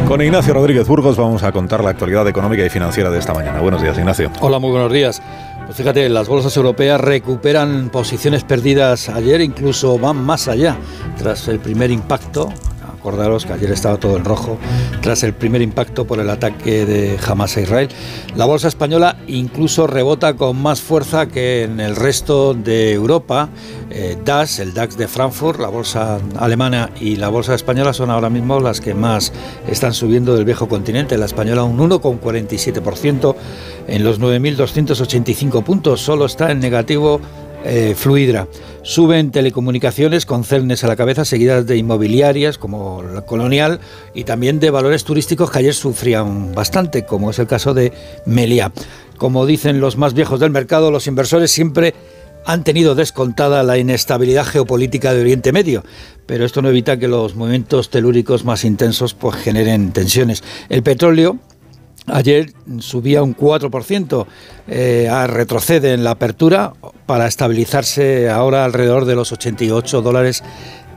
Con Ignacio Rodríguez Burgos vamos a contar la actualidad económica y financiera de esta mañana. Buenos días, Ignacio. Hola, muy buenos días. Pues fíjate, las bolsas europeas recuperan posiciones perdidas ayer, incluso van más allá, tras el primer impacto Acordaros que ayer estaba todo en rojo tras el primer impacto por el ataque de Hamas a Israel. La bolsa española incluso rebota con más fuerza que en el resto de Europa. Eh, DAX, el DAX de Frankfurt, la bolsa alemana y la bolsa española son ahora mismo las que más están subiendo del viejo continente. La española un 1,47% en los 9.285 puntos. Solo está en negativo eh, Fluidra. Suben telecomunicaciones con Celnes a la cabeza, seguidas de inmobiliarias como la Colonial y también de valores turísticos que ayer sufrían bastante, como es el caso de Melia. Como dicen los más viejos del mercado, los inversores siempre han tenido descontada la inestabilidad geopolítica de Oriente Medio, pero esto no evita que los movimientos telúricos más intensos pues, generen tensiones. El petróleo Ayer subía un 4%, eh, retrocede en la apertura para estabilizarse ahora alrededor de los 88 dólares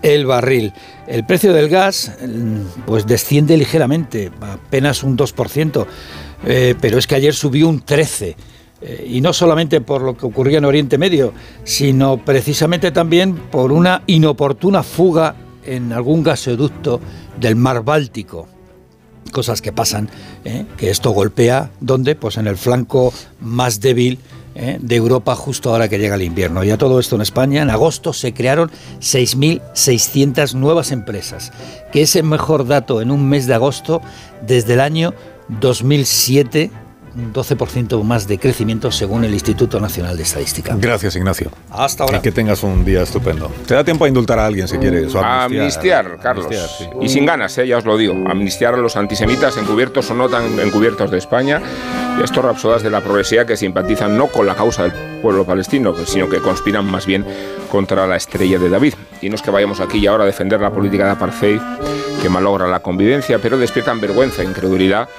el barril. El precio del gas mm, pues desciende ligeramente, apenas un 2%, eh, pero es que ayer subió un 13%. Eh, y no solamente por lo que ocurría en Oriente Medio, sino precisamente también por una inoportuna fuga en algún gasoducto del mar Báltico cosas que pasan, ¿eh? que esto golpea, ¿dónde? Pues en el flanco más débil ¿eh? de Europa justo ahora que llega el invierno. Y a todo esto en España, en agosto se crearon 6.600 nuevas empresas, que es el mejor dato en un mes de agosto desde el año 2007 un 12% más de crecimiento según el Instituto Nacional de Estadística. Gracias, Ignacio. Hasta ahora. Y que tengas un día estupendo. Te da tiempo a indultar a alguien si quieres. amnistiar, Carlos. Y sin ganas, ¿eh? ya os lo digo. Amnistiar a los antisemitas encubiertos o no tan encubiertos de España y estos rapsodas de la progresía que simpatizan no con la causa del pueblo palestino, sino que conspiran más bien contra la estrella de David. Y no es que vayamos aquí y ahora a defender la política de apartheid que malogra la convivencia, pero despiertan vergüenza e incredulidad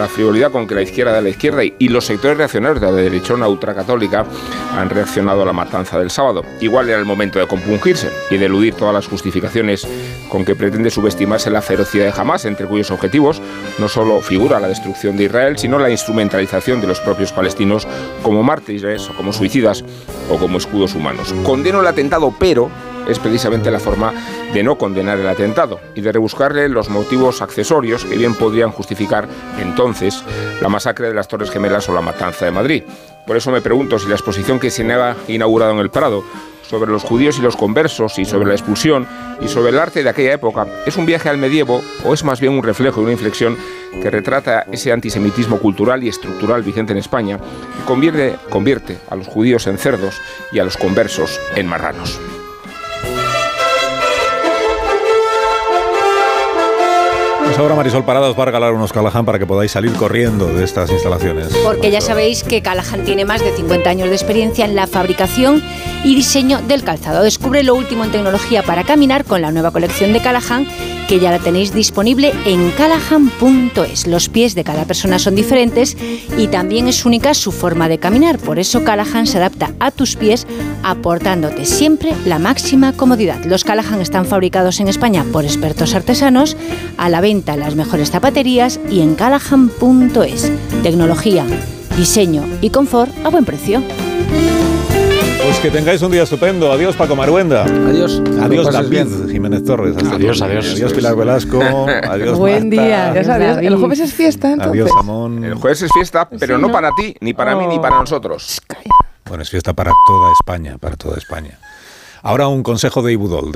la frivolidad con que la izquierda de la izquierda y los sectores reaccionarios de la derechona ultracatólica han reaccionado a la matanza del sábado. Igual era el momento de compungirse y de eludir todas las justificaciones con que pretende subestimarse la ferocidad de Hamas, entre cuyos objetivos no solo figura la destrucción de Israel, sino la instrumentalización de los propios palestinos como mártires o como suicidas o como escudos humanos. Condeno el atentado, pero es precisamente la forma de no condenar el atentado y de rebuscarle los motivos accesorios que bien podrían justificar entonces la masacre de las Torres Gemelas o la matanza de Madrid. Por eso me pregunto si la exposición que se ha inaugurado en el Prado sobre los judíos y los conversos y sobre la expulsión y sobre el arte de aquella época es un viaje al medievo o es más bien un reflejo y una inflexión que retrata ese antisemitismo cultural y estructural vigente en España y convierte, convierte a los judíos en cerdos y a los conversos en marranos. Ahora Marisol Paradas va a regalar unos Callahan para que podáis salir corriendo de estas instalaciones. Porque ya sabéis que Callahan tiene más de 50 años de experiencia en la fabricación y diseño del calzado. Descubre lo último en tecnología para caminar con la nueva colección de Callahan que ya la tenéis disponible en callahan.es. Los pies de cada persona son diferentes y también es única su forma de caminar. Por eso Callahan se adapta a tus pies aportándote siempre la máxima comodidad. Los Callahan están fabricados en España por expertos artesanos, a la venta en las mejores zapaterías y en callahan.es. Tecnología diseño y confort a buen precio. Pues que tengáis un día estupendo. Adiós, Paco Maruenda. Adiós. Adiós, David Jiménez Torres. adiós, adiós. Adiós, Pilar Velasco. Adiós, Buen Marta. día. Adiós, adiós. El jueves es fiesta, entonces. Adiós, Amón. El jueves es fiesta, pero Sí, no ¿no? para ti, ni para mí, ni Oh. para nosotros. Bueno, es fiesta para toda España, para toda España. Ahora un consejo de Ibudol.